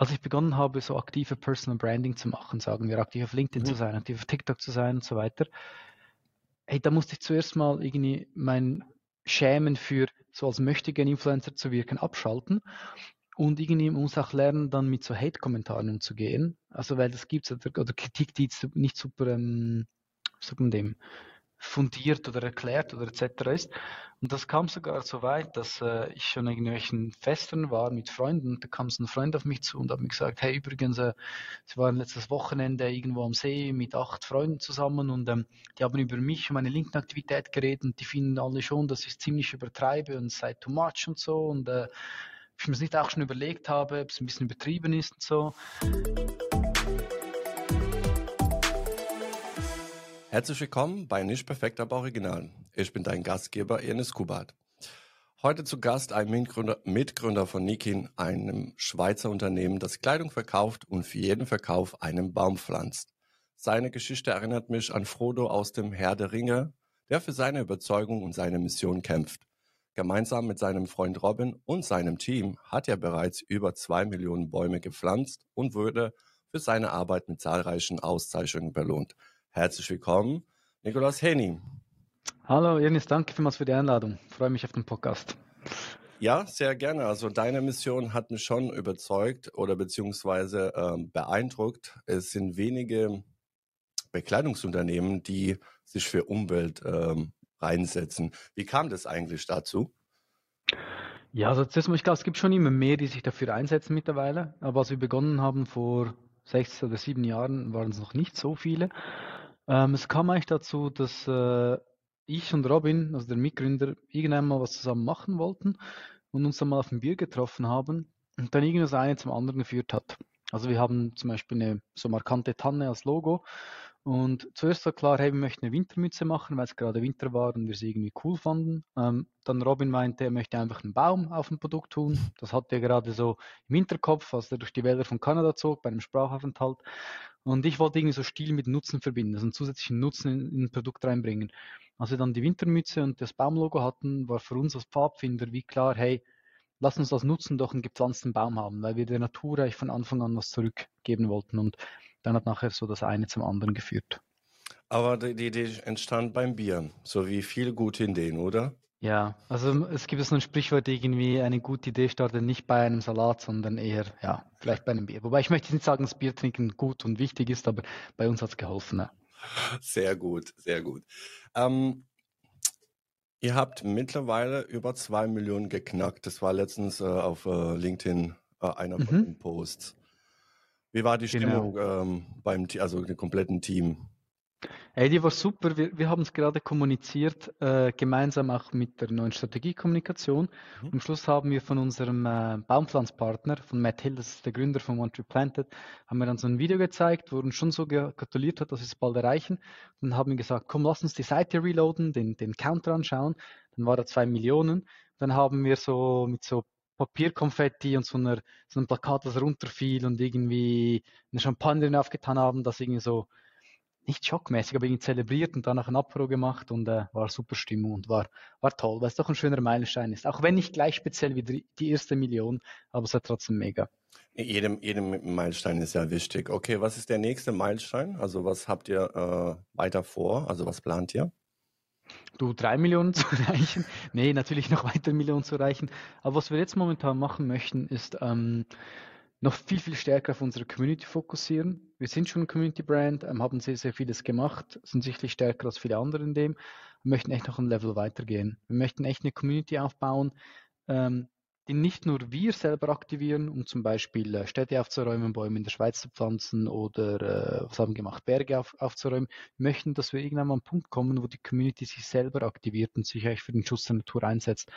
als ich begonnen habe, so aktive Personal Branding zu machen, sagen wir, aktiv auf LinkedIn Mhm. zu sein, aktiv auf TikTok zu sein und so weiter, hey, da musste ich zuerst mal irgendwie mein Schämen für so als möchtegern Influencer zu wirken abschalten und irgendwie muss auch lernen, dann mit so Hate-Kommentaren umzugehen. Also weil das gibt's oder, oder Kritik, die jetzt nicht super, ähm, sagt man dem, fundiert oder erklärt oder etc. ist. Und das kam sogar so weit, dass äh, ich schon in irgendwelchen Festen war mit Freunden. Da kam so ein Freund auf mich zu und hat mir gesagt, hey, übrigens, äh, sie waren letztes Wochenende irgendwo am See mit acht Freunden zusammen und ähm, die haben über mich und meine Linken-Aktivität geredet und die finden alle schon, dass ich ziemlich übertreibe und sei too much und so und äh, ich mir das nicht auch schon überlegt habe, ob es ein bisschen übertrieben ist und so. Herzlich willkommen bei Nicht Perfekt, aber Original. Ich bin dein Gastgeber Ernest Kubat. Heute zu Gast ein Mitgründer, Mitgründer von Nikin, einem Schweizer Unternehmen, das Kleidung verkauft und für jeden Verkauf einen Baum pflanzt. Seine Geschichte erinnert mich an Frodo aus dem Herr der Ringe, der für seine Überzeugung und seine Mission kämpft. Gemeinsam mit seinem Freund Robin und seinem Team hat er bereits über zwei Millionen Bäume gepflanzt und wurde für seine Arbeit mit zahlreichen Auszeichnungen belohnt. Herzlich willkommen, Nikolaus Henny. Hallo Ernest, danke vielmals für die Einladung. Ich freue mich auf den Podcast. Ja, sehr gerne. Also deine Mission hat mich schon überzeugt oder beziehungsweise ähm, beeindruckt. Es sind wenige Bekleidungsunternehmen, die sich für Umwelt ähm, reinsetzen. Wie kam das eigentlich dazu? Ja, also zuerst mal, ich glaube, es gibt schon immer mehr, die sich dafür einsetzen mittlerweile. Aber als wir begonnen haben vor sechs oder sieben Jahren, waren es noch nicht so viele. Ähm, es kam eigentlich dazu, dass äh, ich und Robin, also der Mitgründer, irgendwann mal was zusammen machen wollten und uns dann mal auf ein Bier getroffen haben und dann irgendwie das eine zum anderen geführt hat. Also wir haben zum Beispiel eine so markante Tanne als Logo und zuerst war klar, hey, wir möchten eine Wintermütze machen, weil es gerade Winter war und wir sie irgendwie cool fanden. Ähm, dann Robin meinte, er möchte einfach einen Baum auf ein Produkt tun. Das hatte er gerade so im Hinterkopf, als er durch die Wälder von Kanada zog, bei einem Sprachaufenthalt. Und ich wollte irgendwie so Stil mit Nutzen verbinden, also einen zusätzlichen Nutzen in, in ein Produkt reinbringen. Als wir dann die Wintermütze und das Baumlogo hatten, war für uns als Pfadfinder wie klar, hey, lass uns das Nutzen doch einen gepflanzten Baum haben, weil wir der Natur eigentlich von Anfang an was zurückgeben wollten. Und dann hat nachher so das eine zum anderen geführt. Aber die Idee entstand beim Bier, so wie viele gute Ideen, oder? Ja, also es gibt so ein Sprichwort irgendwie, eine gute Idee startet nicht bei einem Salat, sondern eher, ja, vielleicht bei einem Bier. Wobei ich möchte nicht sagen, dass Bier trinken gut und wichtig ist, aber bei uns hat es geholfen. Ja. Sehr gut, sehr gut. Ähm, ihr habt mittlerweile über zwei Millionen geknackt. Das war letztens äh, auf äh, LinkedIn äh, einer von Mhm. den Posts. Wie war die Genau. Stimmung ähm, beim, also dem kompletten Team? Hey, die war super. Wir, wir haben es gerade kommuniziert, äh, gemeinsam auch mit der neuen Strategiekommunikation. Mhm. Am Schluss haben wir von unserem äh, Baumpflanzpartner, von Matt Hill, das ist der Gründer von One Tree Planted, haben wir dann so ein Video gezeigt, wo er uns schon so gratuliert hat, dass wir es bald erreichen. Dann haben wir gesagt, komm, lass uns die Seite reloaden, den, den Counter anschauen. Dann war da zwei Millionen. Dann haben wir so mit so Papierkonfetti und so, einer, so einem Plakat, das runterfiel und irgendwie eine Champagner drin aufgetan haben, das irgendwie so nicht schockmäßig, aber irgendwie zelebriert und danach ein Apro gemacht und äh, war super Stimmung und war, war toll, weil es doch ein schöner Meilenstein ist. Auch wenn nicht gleich speziell wie die, erste Million, aber es war trotzdem mega. Jedem, jedem Meilenstein ist ja wichtig. Okay, was ist der nächste Meilenstein? Also was habt ihr äh, weiter vor? Also was plant ihr? Du, drei Millionen zu erreichen? Nee, natürlich noch weitere Millionen zu erreichen. Aber was wir jetzt momentan machen möchten, ist ähm, noch viel, viel stärker auf unsere Community fokussieren. Wir sind schon ein Community-Brand, ähm, haben sehr, sehr vieles gemacht, sind sicherlich stärker als viele andere in dem, wir möchten echt noch ein Level weitergehen. Wir möchten echt eine Community aufbauen, ähm, die nicht nur wir selber aktivieren, um zum Beispiel äh, Städte aufzuräumen, Bäume in der Schweiz zu pflanzen oder äh, was haben wir gemacht, Berge auf, aufzuräumen. Wir möchten, dass wir irgendwann mal an einen Punkt kommen, wo die Community sich selber aktiviert und sich eigentlich für den Schutz der Natur einsetzt.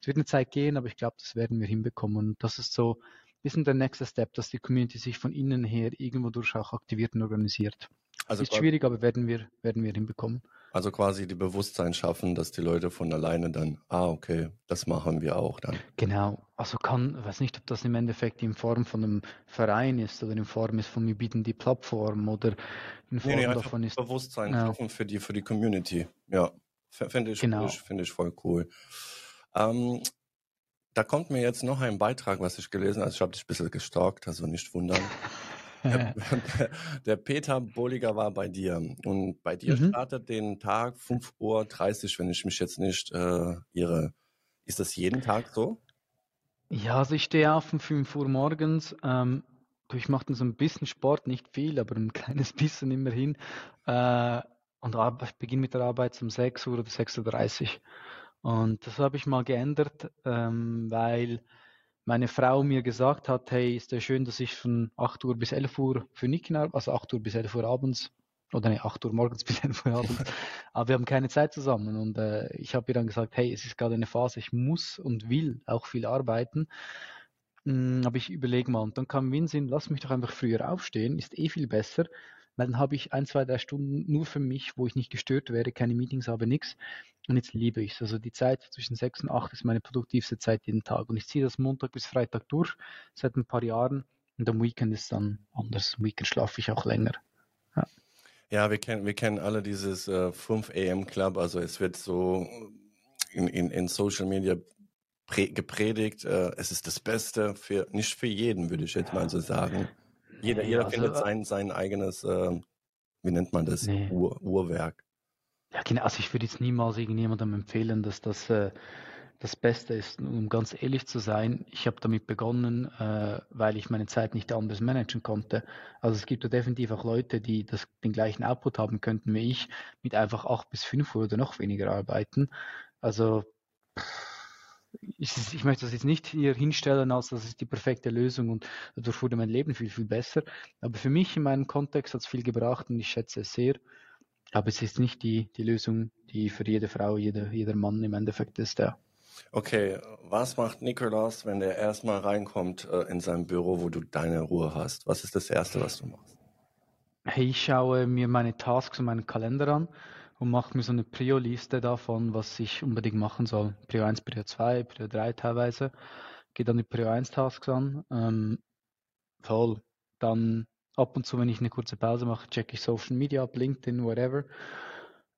Es wird eine Zeit gehen, aber ich glaube, das werden wir hinbekommen. Das ist so bisschen der nächste Step, dass die Community sich von innen her irgendwo durch auch aktiviert und organisiert. Also, ist schwierig, aber werden wir, werden wir hinbekommen. also quasi die Bewusstsein schaffen, dass die Leute von alleine dann, ah, okay, das machen wir auch dann. Genau, also kann, weiß nicht, ob das im Endeffekt in Form von einem Verein ist oder in Form ist von wir bieten die Plattform oder in Nee, Form nee, einfach davon ist. Bewusstsein Ja. schaffen für die, für die Community. Ja, finde ich, Genau. finde ich, finde ich voll cool. Ähm, da kommt mir jetzt noch ein Beitrag, was ich gelesen habe. Also ich habe dich ein bisschen gestalkt, also nicht wundern. der, der, Peter Bolliger war bei dir und bei dir mhm. startet den Tag 5.30 Uhr, wenn ich mich jetzt nicht äh, irre. Ist das jeden Tag so? Ja, also ich stehe auf um 5 Uhr morgens. Ähm, ich mache dann so ein bisschen Sport, nicht viel, aber ein kleines bisschen immerhin. Äh, und ich beginne mit der Arbeit um 6 Uhr oder 6.30 Uhr. Und das habe ich mal geändert, ähm, weil meine Frau mir gesagt hat, hey, ist ja schön, dass ich von 8 Uhr bis 11 Uhr für Nicken arbeite, also 8 Uhr bis 11 Uhr abends, oder ne, 8 Uhr morgens bis 11 Uhr abends, aber wir haben keine Zeit zusammen. Und äh, ich habe ihr dann gesagt, hey, es ist gerade eine Phase, ich muss und will auch viel arbeiten. Hm, aber ich überlege mal, und dann kam mir in Sinn, lass mich doch einfach früher aufstehen, ist eh viel besser, weil dann habe ich ein, zwei, drei Stunden nur für mich, wo ich nicht gestört werde, keine Meetings habe, nichts. Und jetzt liebe ich es. Also die Zeit zwischen sechs und acht ist meine produktivste Zeit jeden Tag. Und ich ziehe das Montag bis Freitag durch, seit ein paar Jahren. Und am Weekend ist dann anders. Am Weekend schlafe ich auch länger. Ja, ja wir, kennen, wir kennen alle dieses äh, 5 AM Club. Also es wird so in, in, in Social Media gepredigt, äh, es ist das Beste für, nicht für jeden, würde ich jetzt mal so sagen. Jeder, jeder also, findet sein, sein eigenes, äh, wie nennt man das, nee. Ur, Uhrwerk. Ja, genau. Also ich würde jetzt niemals irgendjemandem empfehlen, dass das äh, das Beste ist. Um ganz ehrlich zu sein, ich habe damit begonnen, äh, weil ich meine Zeit nicht anders managen konnte. Also es gibt ja definitiv auch Leute, die das, den gleichen Output haben könnten wie ich, mit einfach acht bis fünf Uhr oder noch weniger arbeiten. Also pff, ich, ich, möchte das jetzt nicht hier hinstellen, als das ist die perfekte Lösung und dadurch wurde mein Leben viel, viel besser. Aber für mich in meinem Kontext hat es viel gebracht und ich schätze es sehr. Aber es ist nicht die, die Lösung, die für jede Frau, jeder, jeder Mann im Endeffekt ist, ja. Okay, was macht Nikolaus, wenn der erstmal reinkommt äh, in sein Büro, wo du deine Ruhe hast? Was ist das Erste, was du machst? Hey, ich schaue mir meine Tasks und meinen Kalender an und mache mir so eine Prio-Liste davon, was ich unbedingt machen soll. Prio 1, Prio 2, Prio 3 teilweise. Gehe dann die Prio 1 Tasks an. Ähm, toll. Dann ab und zu, wenn ich eine kurze Pause mache, checke ich Social Media ab, LinkedIn, whatever.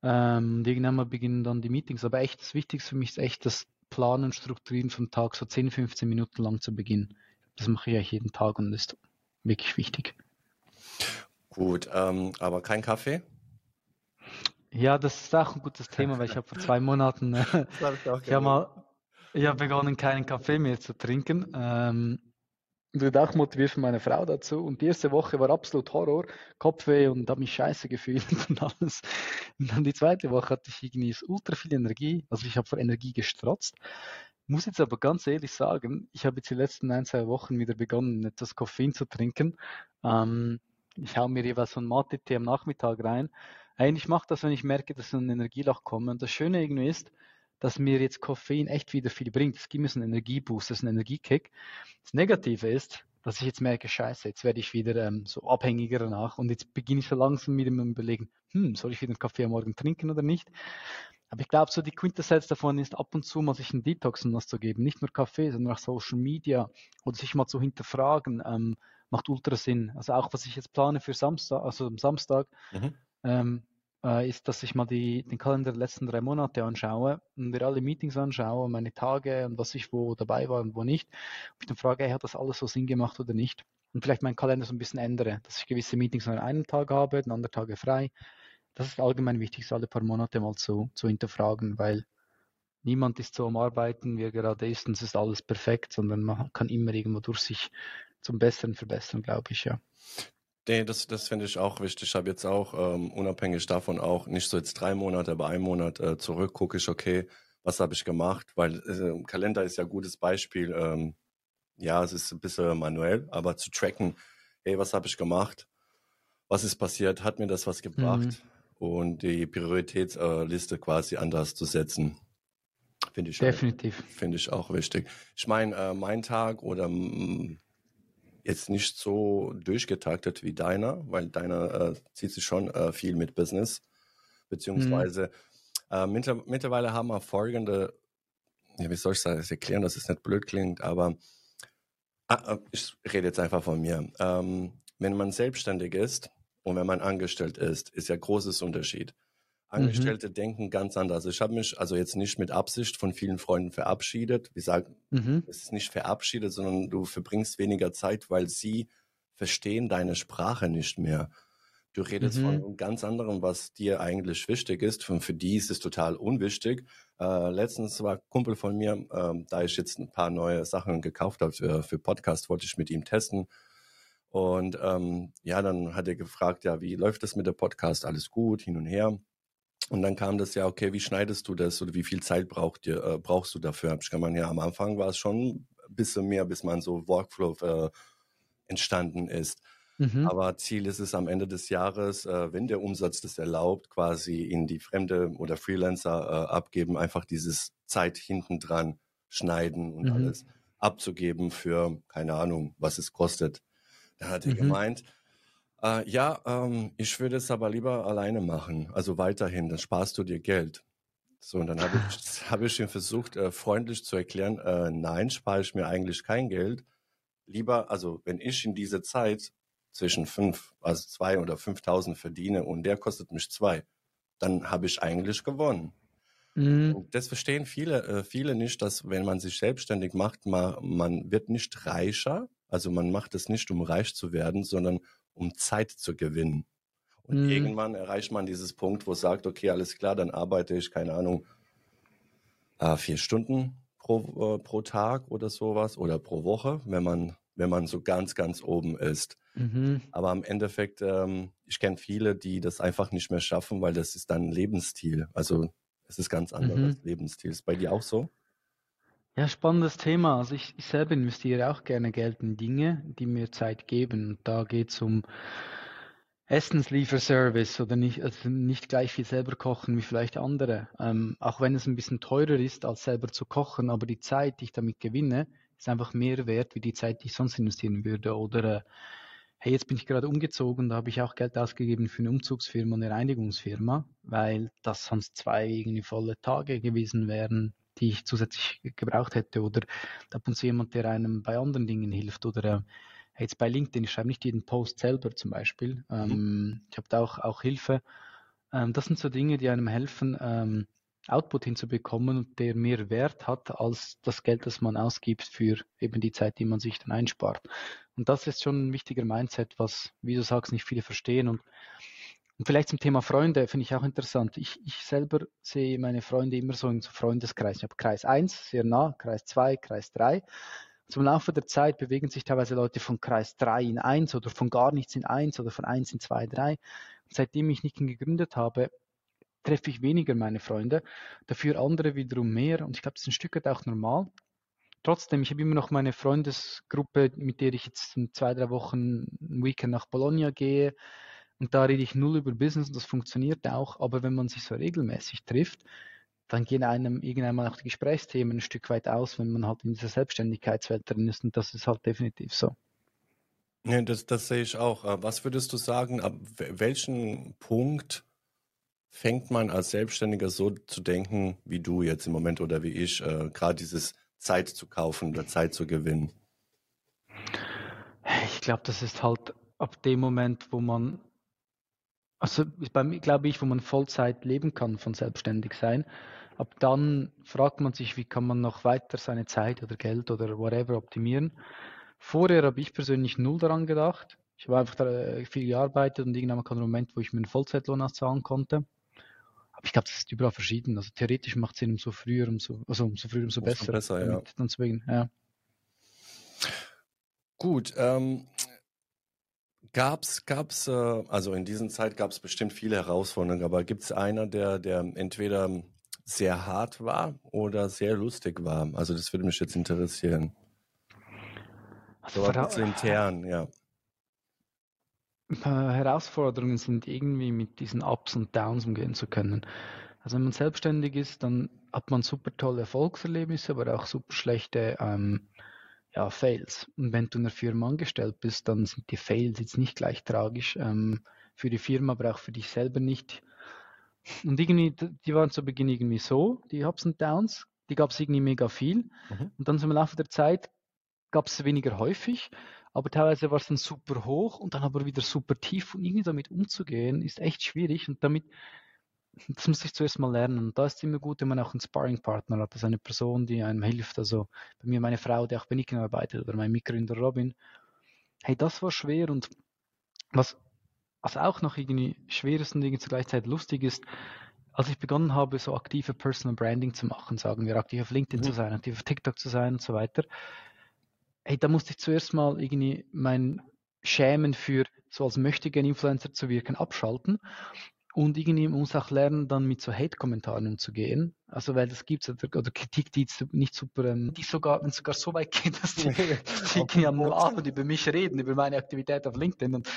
Ähm, und irgendwann mal beginnen dann die Meetings. Aber echt, das Wichtigste für mich ist echt das Planen, Strukturieren vom Tag, so 10, 15 Minuten lang zu Beginn. Das mache ich eigentlich jeden Tag und ist wirklich wichtig. Gut, ähm, aber kein Kaffee? Ja, das ist auch ein gutes Thema, weil ich habe vor zwei Monaten, äh, ich, ich habe mal, ich habe begonnen, keinen Kaffee mehr zu trinken. Ähm, wurde auch motiviert von meiner Frau dazu. Und die erste Woche war absolut Horror, Kopfweh und habe mich scheiße gefühlt und alles. Und dann die zweite Woche hatte ich irgendwie ultra viel Energie. Also ich habe vor Energie gestrotzt. Muss jetzt aber ganz ehrlich sagen, ich habe jetzt die letzten ein, zwei Wochen wieder begonnen, etwas Koffein zu trinken. Ähm, ich hau mir jeweils so einen Mate-Tee am Nachmittag rein eigentlich mache das, wenn ich merke, dass so ein Energieloch kommt. Und das Schöne irgendwie ist, dass mir jetzt Koffein echt wieder viel bringt. Es gibt mir so einen Energieboost, das ist ein Energiekick. Das Negative ist, dass ich jetzt merke, scheiße, jetzt werde ich wieder ähm, so abhängiger danach und jetzt beginne ich so langsam mit dem Überlegen, hm, soll ich wieder einen Kaffee am Morgen trinken oder nicht? Aber ich glaube, so die Quintessenz davon ist, ab und zu mal sich einen Detox was zu geben. Nicht nur Kaffee, sondern auch Social Media oder sich mal zu hinterfragen, ähm, macht ultra Sinn. Also auch, was ich jetzt plane für Samstag, also am Samstag, mhm ähm, äh, ist, dass ich mal die, den Kalender der letzten drei Monate anschaue und mir alle Meetings anschaue, meine Tage und was ich wo dabei war und wo nicht. Und ich dann frage, hey, hat das alles so Sinn gemacht oder nicht? Und vielleicht meinen Kalender so ein bisschen ändere, dass ich gewisse Meetings an einem Tag habe, an anderen Tage frei. Das ist allgemein wichtig, so alle paar Monate mal zu, zu hinterfragen, weil niemand ist so am Arbeiten, wie er gerade ist und es ist alles perfekt, sondern man kann immer irgendwo durch sich zum Besseren verbessern, glaube ich, ja. Nee, das, das finde ich auch wichtig. Ich habe jetzt auch, ähm, unabhängig davon auch, nicht so jetzt drei Monate, aber ein Monat äh, zurück, gucke ich, okay, was habe ich gemacht? Weil äh, Kalender ist ja ein gutes Beispiel. Ähm, ja, es ist ein bisschen manuell, aber zu tracken, hey, was habe ich gemacht? Was ist passiert? Hat mir das was gebracht? Mhm. Und die Prioritätsliste quasi anders zu setzen. Finde ich, Definitiv. Finde ich auch wichtig. Ich meine, äh, mein Tag oder mm, jetzt nicht so durchgetaktet wie deiner, weil deiner äh, zieht sich schon äh, viel mit Business, beziehungsweise mhm. äh, mittlerweile haben wir folgende, ja, wie soll ich das erklären, dass es nicht blöd klingt, aber ah, äh, ich rede jetzt einfach von mir. Ähm, wenn man selbstständig ist und wenn man angestellt ist, ist ja großes Unterschied. Angestellte mhm. denken ganz anders. Ich habe mich also jetzt nicht mit Absicht von vielen Freunden verabschiedet. Wie gesagt, mhm. es ist nicht verabschiedet, sondern du verbringst weniger Zeit, weil sie verstehen deine Sprache nicht mehr. Du redest mhm. von ganz anderem, was dir eigentlich wichtig ist. Und für die ist es total unwichtig. Äh, letztens war ein Kumpel von mir, äh, da ich jetzt ein paar neue Sachen gekauft habe für, für Podcast, wollte ich mit ihm testen. Und ähm, ja, dann hat er gefragt, ja, wie läuft das mit der Podcast? Alles gut, hin und her. Und dann kam das ja, okay, wie schneidest du das oder wie viel Zeit braucht dir, äh, brauchst du dafür? Ich gemeint, ja, am Anfang war es schon ein bisschen mehr, bis man so Workflow äh, entstanden ist. Mhm. Aber Ziel ist es am Ende des Jahres, äh, wenn der Umsatz das erlaubt, quasi in die Fremde oder Freelancer äh, abgeben, einfach dieses Zeit hinten dran schneiden und mhm. alles abzugeben für, keine Ahnung, was es kostet. Da hat er mhm. gemeint, äh, ja, ähm, ich würde es aber lieber alleine machen. Also weiterhin, dann sparst du dir Geld. So, und dann habe ich, hab ich ihm versucht, äh, freundlich zu erklären, äh, nein, spare ich mir eigentlich kein Geld. Lieber, also wenn ich in dieser Zeit zwischen fünf, also zwei oder 5.000 verdiene und der kostet mich zwei, dann habe ich eigentlich gewonnen. Mhm. Das verstehen viele, äh, viele nicht, dass wenn man sich selbstständig macht, man, man wird nicht reicher, also man macht es nicht, um reich zu werden, sondern um Zeit zu gewinnen. Und mhm. irgendwann erreicht man dieses Punkt, wo es sagt, okay, alles klar, dann arbeite ich, keine Ahnung, äh, vier Stunden pro, äh, pro Tag oder sowas oder pro Woche, wenn man, wenn man so ganz, ganz oben ist. Mhm. Aber im Endeffekt, ähm, ich kenne viele, die das einfach nicht mehr schaffen, weil das ist dann ein Lebensstil. Also es ist ganz anderes mhm. Lebensstil. Ist bei dir auch so? Ja, spannendes Thema. Also ich, ich selber investiere auch gerne Geld in Dinge, die mir Zeit geben. Und da geht es um Essenslieferservice oder nicht, also nicht gleich viel selber kochen wie vielleicht andere. Ähm, auch wenn es ein bisschen teurer ist, als selber zu kochen, aber die Zeit, die ich damit gewinne, ist einfach mehr wert wie die Zeit, die ich sonst investieren würde. Oder äh, hey, jetzt bin ich gerade umgezogen, da habe ich auch Geld ausgegeben für eine Umzugsfirma und eine Reinigungsfirma, weil das sonst zwei irgendwie volle Tage gewesen wären die ich zusätzlich gebraucht hätte oder ab und zu jemand, der einem bei anderen Dingen hilft oder äh, jetzt bei LinkedIn, ich schreibe nicht jeden Post selber zum Beispiel, mhm. ähm, ich habe da auch, auch Hilfe. Ähm, das sind so Dinge, die einem helfen, ähm, Output hinzubekommen der mehr Wert hat als das Geld, das man ausgibt für eben die Zeit, die man sich dann einspart. Und das ist schon ein wichtiger Mindset, was, wie du sagst, nicht viele verstehen und und vielleicht zum Thema Freunde finde ich auch interessant. Ich, ich selber sehe meine Freunde immer so in so Freundeskreisen. Ich habe Kreis 1, sehr nah, Kreis 2, Kreis 3. Zum Laufe der Zeit bewegen sich teilweise Leute von Kreis 3 in 1 oder von gar nichts in 1 oder von 1 in 2, 3. Und seitdem ich Nicken gegründet habe, treffe ich weniger meine Freunde, dafür andere wiederum mehr. Und ich glaube, das ist ein Stück weit auch normal. Trotzdem, ich habe immer noch meine Freundesgruppe, mit der ich jetzt in zwei, drei Wochen ein Weekend nach Bologna gehe und da rede ich null über Business und das funktioniert auch. Aber wenn man sich so regelmäßig trifft, dann gehen einem irgendwann mal auch die Gesprächsthemen ein Stück weit aus, wenn man halt in dieser Selbstständigkeitswelt drin ist. Und das ist halt definitiv so. Ja, das, das sehe ich auch. Äh, was würdest du sagen, ab welchen Punkt fängt man als Selbstständiger so zu denken, wie du jetzt im Moment oder wie ich, äh, gerade dieses Zeit zu kaufen oder Zeit zu gewinnen? Ich glaube, das ist halt ab dem Moment, wo man also bei mir glaube ich, wo man Vollzeit leben kann von selbstständig sein. Ab dann fragt man sich, wie kann man noch weiter seine Zeit oder Geld oder whatever optimieren. Vorher habe ich persönlich null daran gedacht. Ich habe einfach äh, viel gearbeitet und irgendwann kam ein Moment, wo ich mir einen Vollzeitlohn auszahlen konnte. Aber ich glaube, das ist überall verschieden. Also theoretisch macht es Sinn, umso früher, umso, also umso früher, umso besser. besser ja. Gut, ähm, Gab's, gab's, äh, also in dieser Zeit gab es bestimmt viele Herausforderungen, aber gibt es einer, der, der entweder sehr hart war oder sehr lustig war? Also das würde mich jetzt interessieren. Also so bisschen intern, ja. Herausforderungen sind irgendwie mit diesen Ups und Downs umgehen zu können. Also wenn man selbstständig ist, dann hat man super tolle Erfolgserlebnisse, aber auch super schlechte ähm, ja, Fails. Und wenn du in einer Firma angestellt bist, dann sind die Fails jetzt nicht gleich tragisch. Ähm, für die Firma, aber auch für dich selber nicht. Und irgendwie, die waren zu Beginn irgendwie so, die Ups und Downs, die gab es irgendwie mega viel. Mhm. Und dann im Laufe der Zeit gab es weniger häufig, aber teilweise war es dann super hoch und dann aber wieder super tief. Und irgendwie damit umzugehen, ist echt schwierig. Und damit das muss ich zuerst mal lernen. Und da ist es immer gut, wenn man auch einen Sparringpartner hat, also eine Person, die einem hilft. Also bei mir meine Frau, die auch bei Nicken arbeitet, oder mein Mitgründer Robin. Hey, das war schwer und was, was auch noch irgendwie schwer ist und irgendwie zur gleichen Zeit lustig ist, als ich begonnen habe, so aktive Personal Branding zu machen, sagen wir, aktiv auf LinkedIn mhm. zu sein, aktiv auf TikTok zu sein und so weiter, hey, da musste ich zuerst mal irgendwie mein Schämen für so als möchtegern Influencer zu wirken abschalten und irgendwie muss auch lernen, dann mit so Hate-Kommentaren umzugehen. Also, weil das gibt oder, oder Kritik, die nicht super, ähm, die sogar, wenn es sogar so weit geht, dass die, die am Abend über mich reden, über meine Aktivität auf LinkedIn. Und,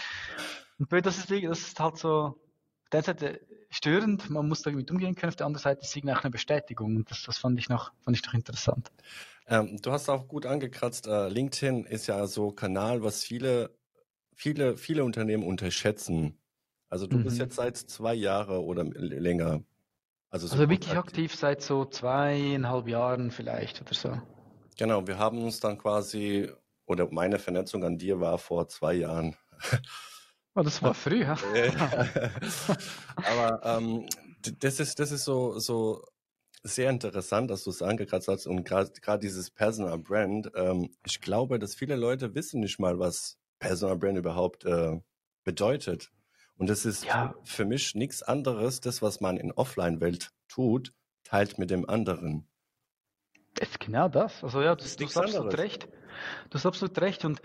und das ist, das ist halt so, auf der Seite störend, man muss damit umgehen können, auf der anderen Seite ist es auch eine Bestätigung und das, das fand ich noch, fand ich noch interessant. Ähm, du hast auch gut angekratzt, äh, LinkedIn ist ja so Kanal, was viele, viele, viele Unternehmen unterschätzen. Also du mhm. bist jetzt seit zwei Jahren oder länger. Also, so also wirklich aktiv. aktiv seit so zweieinhalb Jahren vielleicht oder so. Genau, wir haben uns dann quasi, oder meine Vernetzung an dir war vor zwei Jahren. Oh, das war früh, ja. Aber ähm, das ist, das ist so, so sehr interessant, dass du es angekratzt hast und gerade dieses Personal Brand. Ähm, ich glaube, dass viele Leute wissen nicht mal, was Personal Brand überhaupt äh, bedeutet. Und das ist ja. für mich nichts anderes, das, was man in Offline-Welt tut, teilt mit dem anderen. Das ist genau das. Also ja, du, du hast absolut recht. Du hast absolut recht. Und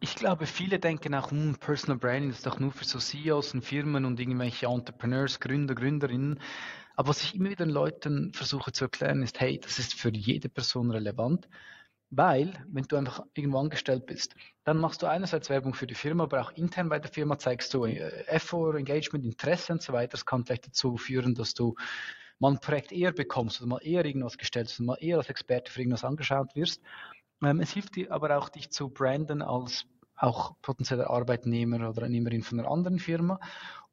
ich glaube, viele denken auch, hm, Personal Branding ist doch nur für so CEOs und Firmen und irgendwelche Entrepreneurs, Gründer, Gründerinnen. Aber was ich immer wieder den Leuten versuche zu erklären, ist, hey, das ist für jede Person relevant. Weil, wenn du einfach irgendwo angestellt bist, dann machst du einerseits Werbung für die Firma, aber auch intern bei der Firma zeigst du äh, Effort, Engagement, Interesse und so weiter. Das kann vielleicht dazu führen, dass du mal ein Projekt eher bekommst oder mal eher irgendwas gestellt hast, mal eher als Experte für irgendwas angeschaut wirst. Ähm, es hilft dir aber auch, dich zu branden als auch potenzieller Arbeitnehmer oder Nehmerin von einer anderen Firma.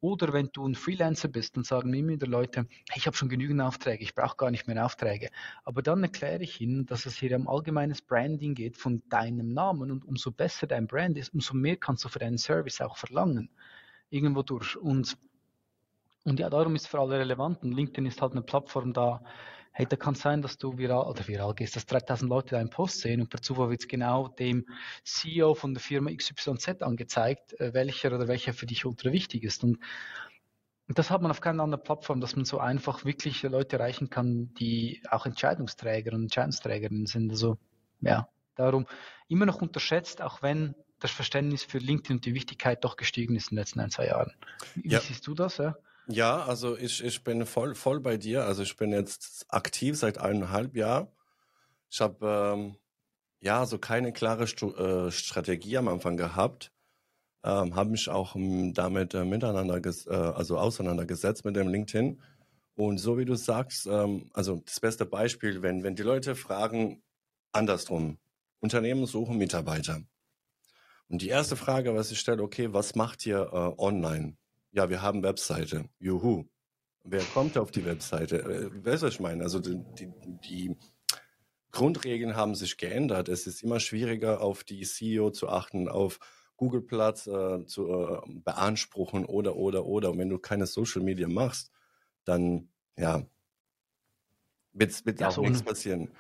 Oder wenn du ein Freelancer bist, dann sagen mir wieder Leute, hey, ich habe schon genügend Aufträge, ich brauche gar nicht mehr Aufträge. Aber dann erkläre ich ihnen, dass es hier um allgemeines Branding geht von deinem Namen und umso besser dein Brand ist, umso mehr kannst du für deinen Service auch verlangen. Irgendwo durch. Und, und ja, darum ist es für alle relevant. Und LinkedIn ist halt eine Plattform da, hey, da kann sein, dass du viral, oder viral gehst, dass 3000 Leute deinen Post sehen und per Zufall wird es genau dem CEO von der Firma XYZ angezeigt, äh, welcher oder welcher für dich ultra wichtig ist. Und und das hat man auf keiner anderen Plattform, dass man so einfach wirklich Leute erreichen kann, die auch Entscheidungsträger und Entscheidungsträgerinnen sind. Also ja, darum immer noch unterschätzt, auch wenn das Verständnis für LinkedIn und die Wichtigkeit doch gestiegen ist in den letzten ein, zwei Jahren. Wie ja. siehst du das? Ja? Ja, also ich, ich bin voll, voll bei dir. Also ich bin jetzt aktiv seit eineinhalb Jahren. Ich habe ähm, ja so keine klare Stu äh, Strategie am Anfang gehabt. Ähm, habe mich auch ähm, damit äh, miteinander, äh, also auseinandergesetzt mit dem LinkedIn. Und so wie du sagst, ähm, also das beste Beispiel, wenn, wenn die Leute fragen, andersrum, Unternehmen suchen Mitarbeiter. Und die erste Frage, was ich stelle, okay, was macht ihr äh, online? Ja, wir haben Webseite. Juhu. Wer kommt auf die Webseite? Äh, weißt du, was ich meine? Also die, die, die Grundregeln haben sich geändert. Es ist immer schwieriger, auf die CEO zu achten, auf Google Platz äh, zu äh, beanspruchen oder, oder, oder. Und wenn du keine Social Media machst, dann, ja, wird, wird ja, auch nichts passieren.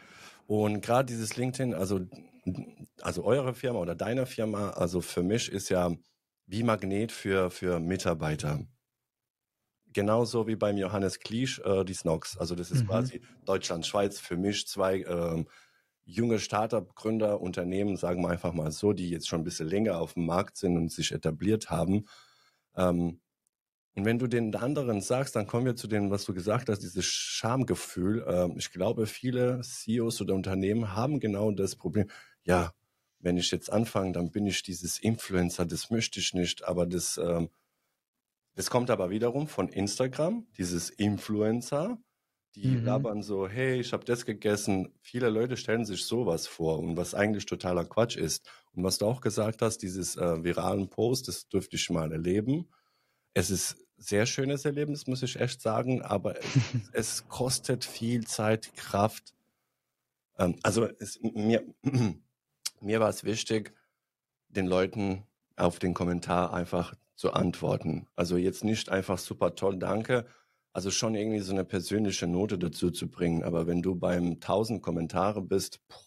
Und gerade dieses LinkedIn, also, also eure Firma oder deine Firma, also für mich ist ja wie Magnet für, für Mitarbeiter. Genauso wie beim Johannes Kliesch äh, die Snox. Also das ist mhm. quasi Deutschland, Schweiz für mich zwei ähm, junge Startup-Gründer, Unternehmen, sagen wir einfach mal so, die jetzt schon ein bisschen länger auf dem Markt sind und sich etabliert haben. Ähm, und wenn du den anderen sagst, dann kommen wir zu dem, was du gesagt hast, dieses Schamgefühl. Ähm, ich glaube, viele CEOs oder Unternehmen haben genau das Problem. Ja, wenn ich jetzt anfange, dann bin ich dieses Influencer, das möchte ich nicht, aber das, ähm, das kommt aber wiederum von Instagram, dieses Influencer, die mhm. labern so, hey, ich habe das gegessen. Viele Leute stellen sich sowas vor und was eigentlich totaler Quatsch ist. Und was du auch gesagt hast, dieses äh, viralen Post, das dürfte ich mal erleben. Es ist sehr schönes Erlebnis, muss ich echt sagen, aber es, es kostet viel Zeit, Kraft. Ähm, also es, mir, mir war es wichtig, den Leuten auf den Kommentar einfach zu antworten. Also jetzt nicht einfach super toll, danke, Also schon irgendwie so eine persönliche Note dazu zu bringen. Aber wenn du beim 1000 Kommentare bist, boah,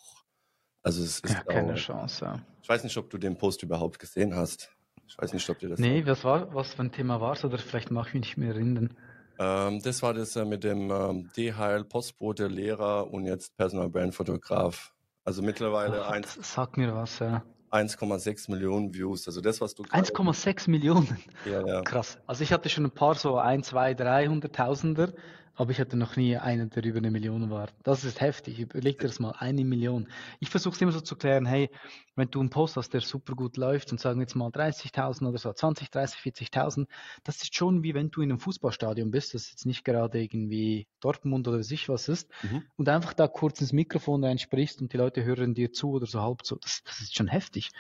also es ist ja, keine Chance. Ja. Ich weiß nicht, ob du den Post überhaupt gesehen hast. Ich weiß nicht, ob dir das. Nee, was war, was für ein Thema war es oder vielleicht mache ich mich nicht mehr erinnern. Ähm, das war das äh, mit dem ähm, DHL Postbote, Lehrer und jetzt Personal Brand Fotograf. Also mittlerweile Ach, eins. Sag mir was, ja. 1,6 Millionen Views. Also das, was du 1,6 Millionen. Ja, ja. Krass. Also ich hatte schon ein paar so 1, 2, 300.000er aber ich hatte noch nie einen, der über eine Million war. Das ist heftig. Überleg dir das mal, eine Million. Ich versuche es immer so zu klären, hey, wenn du einen Post hast, der super gut läuft und sagen jetzt mal 30.000 oder so, 20, 30, 40.000, das ist schon wie wenn du in einem Fußballstadion bist, das jetzt nicht gerade irgendwie Dortmund oder sich was ist, mhm. und einfach da kurz ins Mikrofon reinsprichst und die Leute hören dir zu oder so halb so. Das, das ist schon heftig.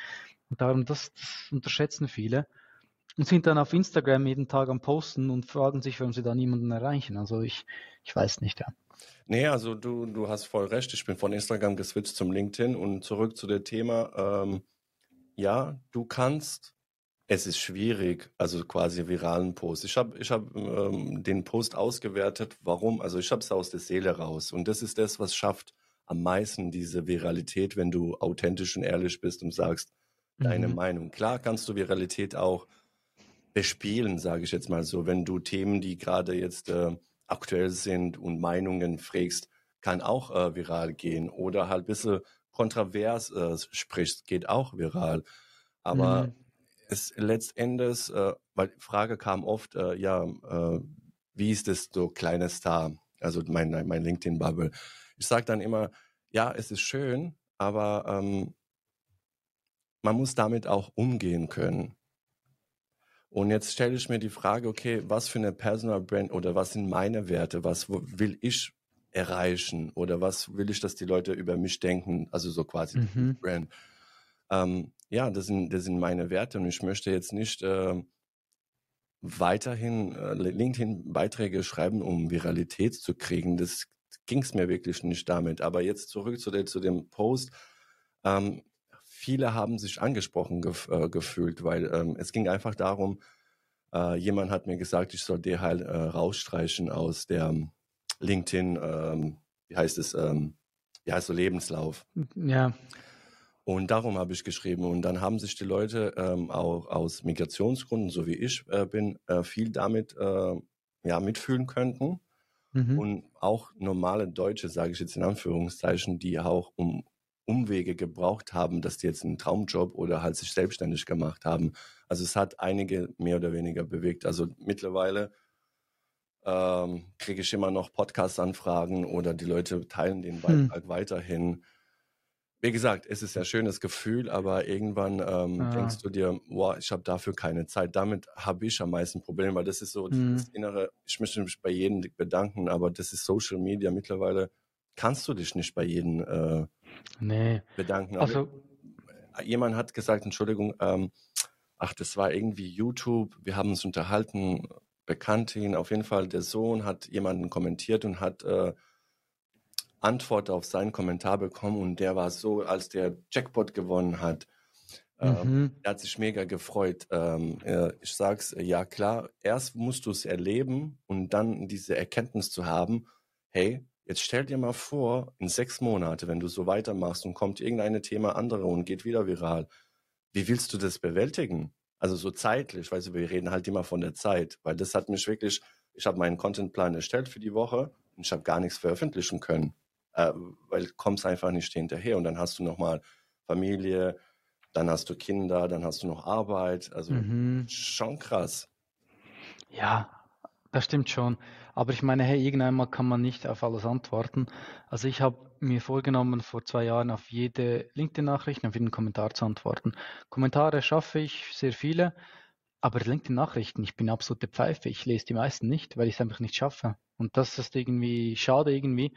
Und darum, das, das unterschätzen viele und sind dann auf Instagram jeden Tag am Posten und fragen sich, warum sie da niemanden erreichen. Also ich, ich weiß nicht, ja. Nee, also du, du hast voll recht. Ich bin von Instagram geswitcht zum LinkedIn und zurück zu dem Thema. Ähm, ja, du kannst, es ist schwierig, also quasi viralen Post. Ich habe ich hab, ähm, den Post ausgewertet. Warum? Also ich habe es aus der Seele raus. Und das ist das, was schafft am meisten diese Viralität, wenn du authentisch und ehrlich bist und sagst, deine mhm. Meinung. Klar kannst du Viralität auch bespielen, sage ich jetzt mal so. Wenn du Themen, die gerade jetzt äh, aktuell sind und Meinungen frägst, kann auch äh, viral gehen. Oder halt ein bisschen kontrovers äh, sprichst, geht auch viral. Aber mhm. es letztendlich, äh, weil die Frage kam oft, äh, ja, äh, wie ist es so kleiner Star? Also mein, mein LinkedIn-Bubble. Ich sage dann immer, ja, es ist schön, aber ähm, man muss damit auch umgehen können. Und jetzt stelle ich mir die Frage, okay, was für eine Personal Brand oder was sind meine Werte? Was will ich erreichen? Oder was will ich, dass die Leute über mich denken? Also so quasi mhm. Brand. Ähm, ja, das sind, das sind meine Werte und ich möchte jetzt nicht äh, weiterhin äh, LinkedIn-Beiträge schreiben, um Viralität zu kriegen. Das ging es mir wirklich nicht damit. Aber jetzt zurück zu, der, zu dem Post. Ähm, viele haben sich angesprochen gef äh, gefühlt, weil ähm, es ging einfach darum, äh, jemand hat mir gesagt, ich soll DHL äh, rausstreichen aus der LinkedIn, ähm, wie heißt es, ähm, wie heißt so Lebenslauf. Ja. Und darum habe ich geschrieben. Und dann haben sich die Leute ähm, auch aus Migrationsgründen, so wie ich äh, bin, äh, viel damit äh, ja, mitfühlen könnten. Mhm. Und auch normale Deutsche, sage ich jetzt in Anführungszeichen, die auch um Umwege gebraucht haben, dass die jetzt einen Traumjob oder halt sich selbstständig gemacht haben. Also es hat einige mehr oder weniger bewegt. Also mittlerweile ähm, kriege ich immer noch Podcast-Anfragen oder die Leute teilen den. Beitrag hm. weiterhin. Wie gesagt, es ist ein schönes Gefühl, aber irgendwann ähm, ah. denkst du dir, wow, ich habe dafür keine Zeit. Damit habe ich am meisten Probleme, weil das ist so hm. das innere, ich möchte mich bei jedem bedanken, aber das ist Social Media mittlerweile kannst du dich nicht bei jedem äh, nee. bedanken. Also, jemand hat gesagt, Entschuldigung, ähm, ach, das war irgendwie YouTube, wir haben uns unterhalten, Bekanntin, auf jeden Fall der Sohn hat jemanden kommentiert und hat äh, Antwort auf seinen Kommentar bekommen und der war so, als der Jackpot gewonnen hat. Ähm, mhm. Er hat sich mega gefreut. Ähm, äh, ich sag's, ja klar, erst musst du es erleben und dann diese Erkenntnis zu haben, hey, Jetzt stell dir mal vor, in sechs Monate, wenn du so weitermachst und kommt irgendein Thema andere und geht wieder viral, wie willst du das bewältigen? Also so zeitlich, weißt du, wir reden halt immer von der Zeit, weil das hat mich wirklich, ich habe meinen Contentplan erstellt für die Woche und ich habe gar nichts veröffentlichen können, äh, weil du kommst einfach nicht hinterher und dann hast du nochmal Familie, dann hast du Kinder, dann hast du noch Arbeit, also mhm. schon krass. Ja, das stimmt schon. Aber ich meine, hey, irgendwann kann man nicht auf alles antworten. Also ich habe mir vorgenommen, vor zwei Jahren auf jede LinkedIn-Nachricht, auf jeden Kommentar zu antworten. Kommentare schaffe ich sehr viele, aber LinkedIn-Nachrichten, ich bin absolute Pfeife. Ich lese die meisten nicht, weil ich es einfach nicht schaffe. Und das ist irgendwie schade irgendwie.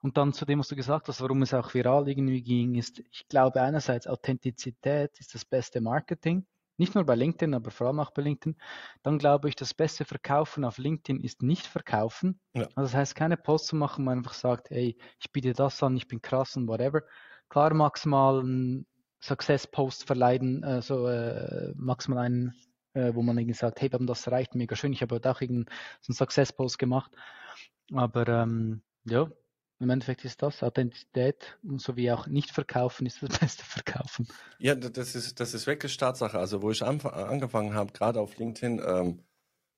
Und dann zu dem, was du gesagt hast, warum es auch viral irgendwie ging, ist, ich glaube einerseits Authentizität ist das beste Marketing. Nicht nur bei LinkedIn, aber vor allem auch bei LinkedIn. Dann glaube ich, das beste Verkaufen auf LinkedIn ist nicht verkaufen. Ja. Also das heißt, keine Post zu machen, wo man einfach sagt, hey, ich biete das an, ich bin krass und whatever. Klar, magst mal einen Success-Post verleiden, also äh, magst mal einen äh, wo man irgendwie sagt, hey, wir haben das erreicht, mega schön. Ich habe heute auch irgendeinen so Success-Post gemacht. Aber ähm, ja, im Endeffekt ist das Authentizität und so wie auch nicht verkaufen ist das beste Verkaufen. Ja, das ist, das ist wirklich Tatsache. Also wo ich angefangen habe, gerade auf LinkedIn, ähm,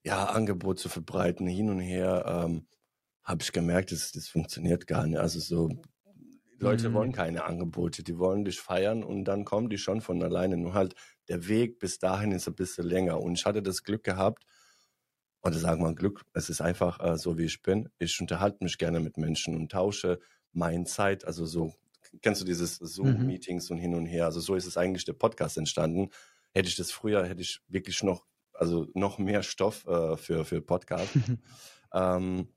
ja, Angebot zu verbreiten, hin und her, ähm, habe ich gemerkt, das, das funktioniert gar nicht. Also so, Leute mhm. wollen keine Angebote, die wollen dich feiern und dann kommen die schon von alleine. Nur halt der Weg bis dahin ist ein bisschen länger. Und ich hatte das Glück gehabt, oder sagen wir Glück, es ist einfach äh, so, wie ich bin. Ich unterhalte mich gerne mit Menschen und tausche meine Zeit, also so, kennst du dieses Zoom-Meetings mhm. und hin und her, also so ist es eigentlich der Podcast entstanden. Hätte ich das früher, hätte ich wirklich noch, also noch mehr Stoff äh, für, für Podcast. ähm,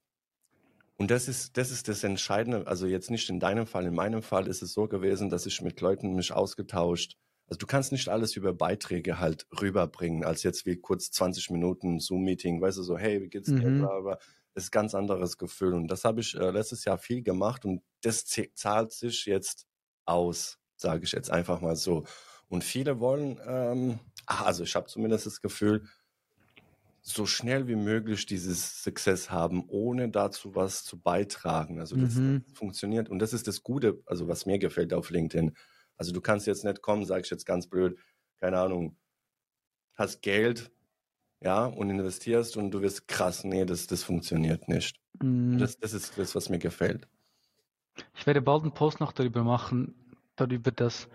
und das ist, das ist das Entscheidende, also jetzt nicht in deinem Fall, in meinem Fall ist es so gewesen, dass ich mit Leuten mich ausgetauscht. Also du kannst nicht alles über Beiträge halt rüberbringen, als jetzt wie kurz 20 Minuten Zoom-Meeting, weißt du, so, hey, wie geht's dir? Mhm. Aber es ist ein ganz anderes Gefühl. Und das habe ich äh, letztes Jahr viel gemacht und das zahlt sich jetzt aus, sage ich jetzt einfach mal so. Und viele wollen, ähm, also ich habe zumindest das Gefühl, so schnell wie möglich dieses Success haben, ohne dazu was zu beitragen. Also das mhm. funktioniert und das ist das Gute, also was mir gefällt auf LinkedIn. Also du kannst jetzt nicht kommen, sage ich jetzt ganz blöd, keine Ahnung, hast Geld, ja, und investierst und du wirst krass, nee, das, das funktioniert nicht. Mhm. Das, das ist das, was mir gefällt. Ich werde bald einen Post noch darüber machen, darüber, dass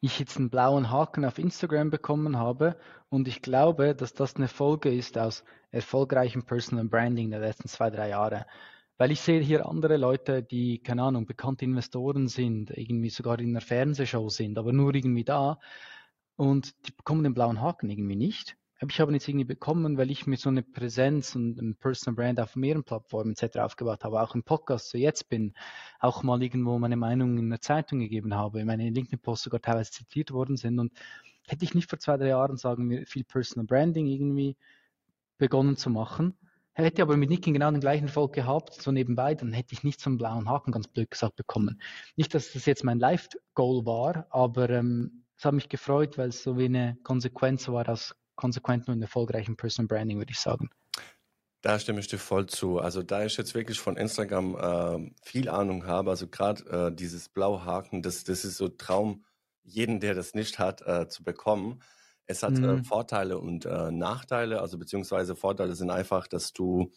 ich jetzt einen blauen Haken auf Instagram bekommen habe und ich glaube, dass das eine Folge ist aus erfolgreichem Personal Branding der letzten zwei, drei Jahre. Weil ich sehe hier andere Leute, die, keine Ahnung, bekannte Investoren sind, irgendwie sogar in einer Fernsehshow sind, aber nur irgendwie da und die bekommen den blauen Haken irgendwie nicht. Ich habe ihn jetzt irgendwie bekommen, weil ich mir so eine Präsenz und ein Personal Brand auf mehreren Plattformen etc. aufgebaut habe, auch im Podcast so jetzt bin, auch mal irgendwo meine Meinung in der Zeitung gegeben habe, meine LinkedIn-Posts sogar teilweise zitiert worden sind und hätte ich nicht vor zwei, drei Jahren, sagen wir, viel Personal Branding irgendwie begonnen zu machen, hätte aber mit Nicken genau den gleichen Erfolg gehabt, so nebenbei, dann hätte ich nicht so einen blauen Haken, ganz blöd gesagt, bekommen. Nicht, dass das jetzt mein Life-Goal war, aber ähm, es hat mich gefreut, weil es so wie eine Konsequenz war aus konsequenten und erfolgreichen Personal Branding, würde ich sagen. Da stimme ich dir voll zu. Also da ich jetzt wirklich von Instagram äh, viel Ahnung habe, also gerade äh, dieses Blauhaken, das, das ist so Traum, jeden, der das nicht hat, äh, zu bekommen. Es hat äh, mhm. Vorteile und äh, Nachteile, also beziehungsweise Vorteile sind einfach, dass du,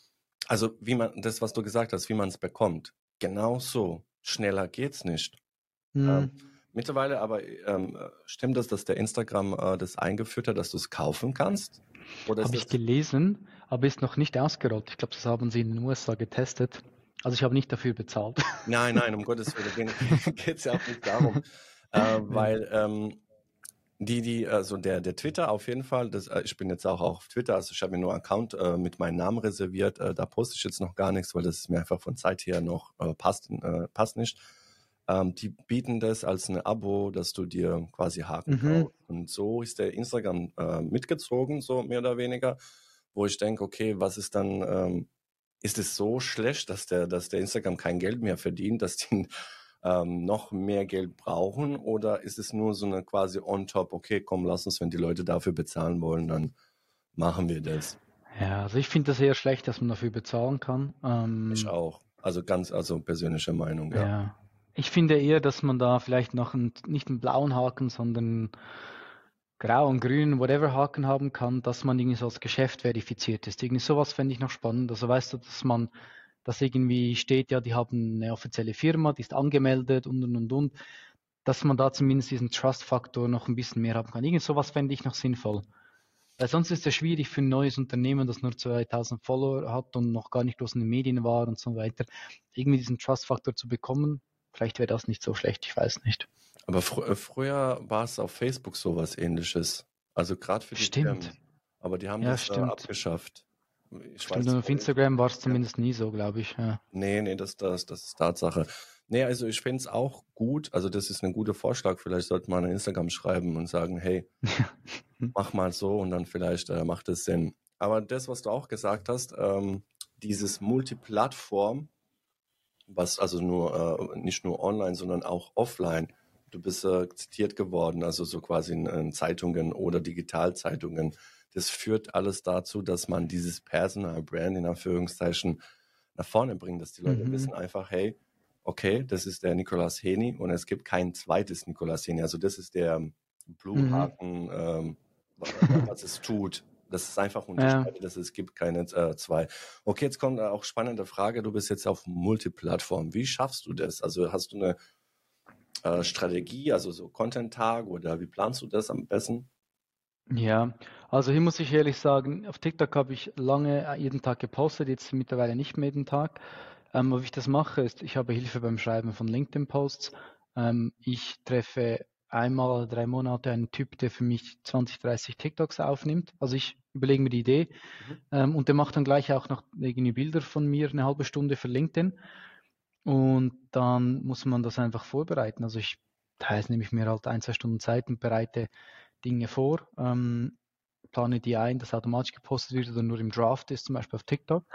also wie man, das, was du gesagt hast, wie man es bekommt, genau so, schneller geht's nicht. Mhm. Ähm, Mittlerweile aber ähm, stimmt das, dass der Instagram äh, das eingeführt hat, dass du es kaufen kannst? Habe ich gelesen, aber ist noch nicht ausgerollt. Ich glaube, das haben sie in den USA getestet. Also ich habe nicht dafür bezahlt. Nein, nein, um Gottes Willen geht es ja auch nicht darum. äh, weil ähm, die, die, also der, der Twitter auf jeden Fall, das, äh, ich bin jetzt auch auf Twitter, also ich habe mir nur einen Account äh, mit meinem Namen reserviert, äh, da poste ich jetzt noch gar nichts, weil das mir einfach von Zeit her noch äh, passt, äh, passt nicht. Ähm, die bieten das als ein Abo, dass du dir quasi Haken mhm. kaufst. Und so ist der Instagram äh, mitgezogen, so mehr oder weniger, wo ich denke, okay, was ist dann, ähm, ist es so schlecht, dass der, dass der Instagram kein Geld mehr verdient, dass die ähm, noch mehr Geld brauchen? Oder ist es nur so eine quasi on top, okay, komm, lass uns, wenn die Leute dafür bezahlen wollen, dann machen wir das. Ja, also ich finde das eher schlecht, dass man dafür bezahlen kann. Ähm, ich auch. Also ganz, also persönliche Meinung, ja. ja. Ich finde eher, dass man da vielleicht noch einen, nicht einen blauen Haken, sondern grau und grün, whatever Haken haben kann, dass man irgendwie so als Geschäft verifiziert ist. Irgendwie sowas fände ich noch spannend. Also weißt du, dass man, dass irgendwie steht, ja, die haben eine offizielle Firma, die ist angemeldet und und und und, dass man da zumindest diesen Trust-Faktor noch ein bisschen mehr haben kann. Irgend sowas fände ich noch sinnvoll. Weil sonst ist es schwierig für ein neues Unternehmen, das nur 2000 Follower hat und noch gar nicht groß in den Medien war und so weiter, irgendwie diesen Trust-Faktor zu bekommen, Vielleicht wäre das nicht so schlecht, ich weiß nicht. Aber fr äh, früher war es auf Facebook sowas ähnliches. Also gerade für die Stimmt. Firmen. Aber die haben ja, das äh, abgeschafft. Ich stimmt, weiß, auf Instagram war es zumindest nie so, glaube ich. Ja. Nee, nee, das, das, das ist Tatsache. Nee, also ich finde es auch gut, also das ist ein guter Vorschlag. Vielleicht sollte man an Instagram schreiben und sagen, hey, mach mal so und dann vielleicht äh, macht es Sinn. Aber das, was du auch gesagt hast, ähm, dieses Multiplattform, was also nur äh, nicht nur online, sondern auch offline. Du bist äh, zitiert geworden, also so quasi in, in Zeitungen oder Digitalzeitungen. Das führt alles dazu, dass man dieses Personal Brand in Anführungszeichen nach vorne bringt, dass die Leute Mhm. wissen einfach, hey, okay, das ist der Nikolaus Heni und es gibt kein zweites Nikolaus Heni. Also das ist der Blue Mhm. Ähm, wa- was es tut. Das ist einfach Ja. unterscheidet, dass es gibt keine äh, zwei. Okay, jetzt kommt auch spannende Frage. Du bist jetzt auf Multiplattform. Wie schaffst du das? Also hast du eine äh, Strategie, also so Content-Tag oder wie planst du das am besten? Ja, also hier muss ich ehrlich sagen, auf TikTok habe ich lange äh, jeden Tag gepostet, jetzt mittlerweile nicht mehr jeden Tag. Ähm, wie ich das mache, ist, ich habe Hilfe beim Schreiben von LinkedIn-Posts. Ähm, ich treffe einmal alle drei Monate einen Typ, der für mich 20, 30 TikToks aufnimmt. Also ich überlege mir die Idee Mhm. ähm, und der macht dann gleich auch noch irgendwie Bilder von mir, eine halbe Stunde für LinkedIn. Und dann muss man das einfach vorbereiten. Also ich teils nehme ich mir halt ein, zwei Stunden Zeit und bereite Dinge vor, ähm, plane die ein, dass automatisch gepostet wird oder nur im Draft ist, zum Beispiel auf TikTok.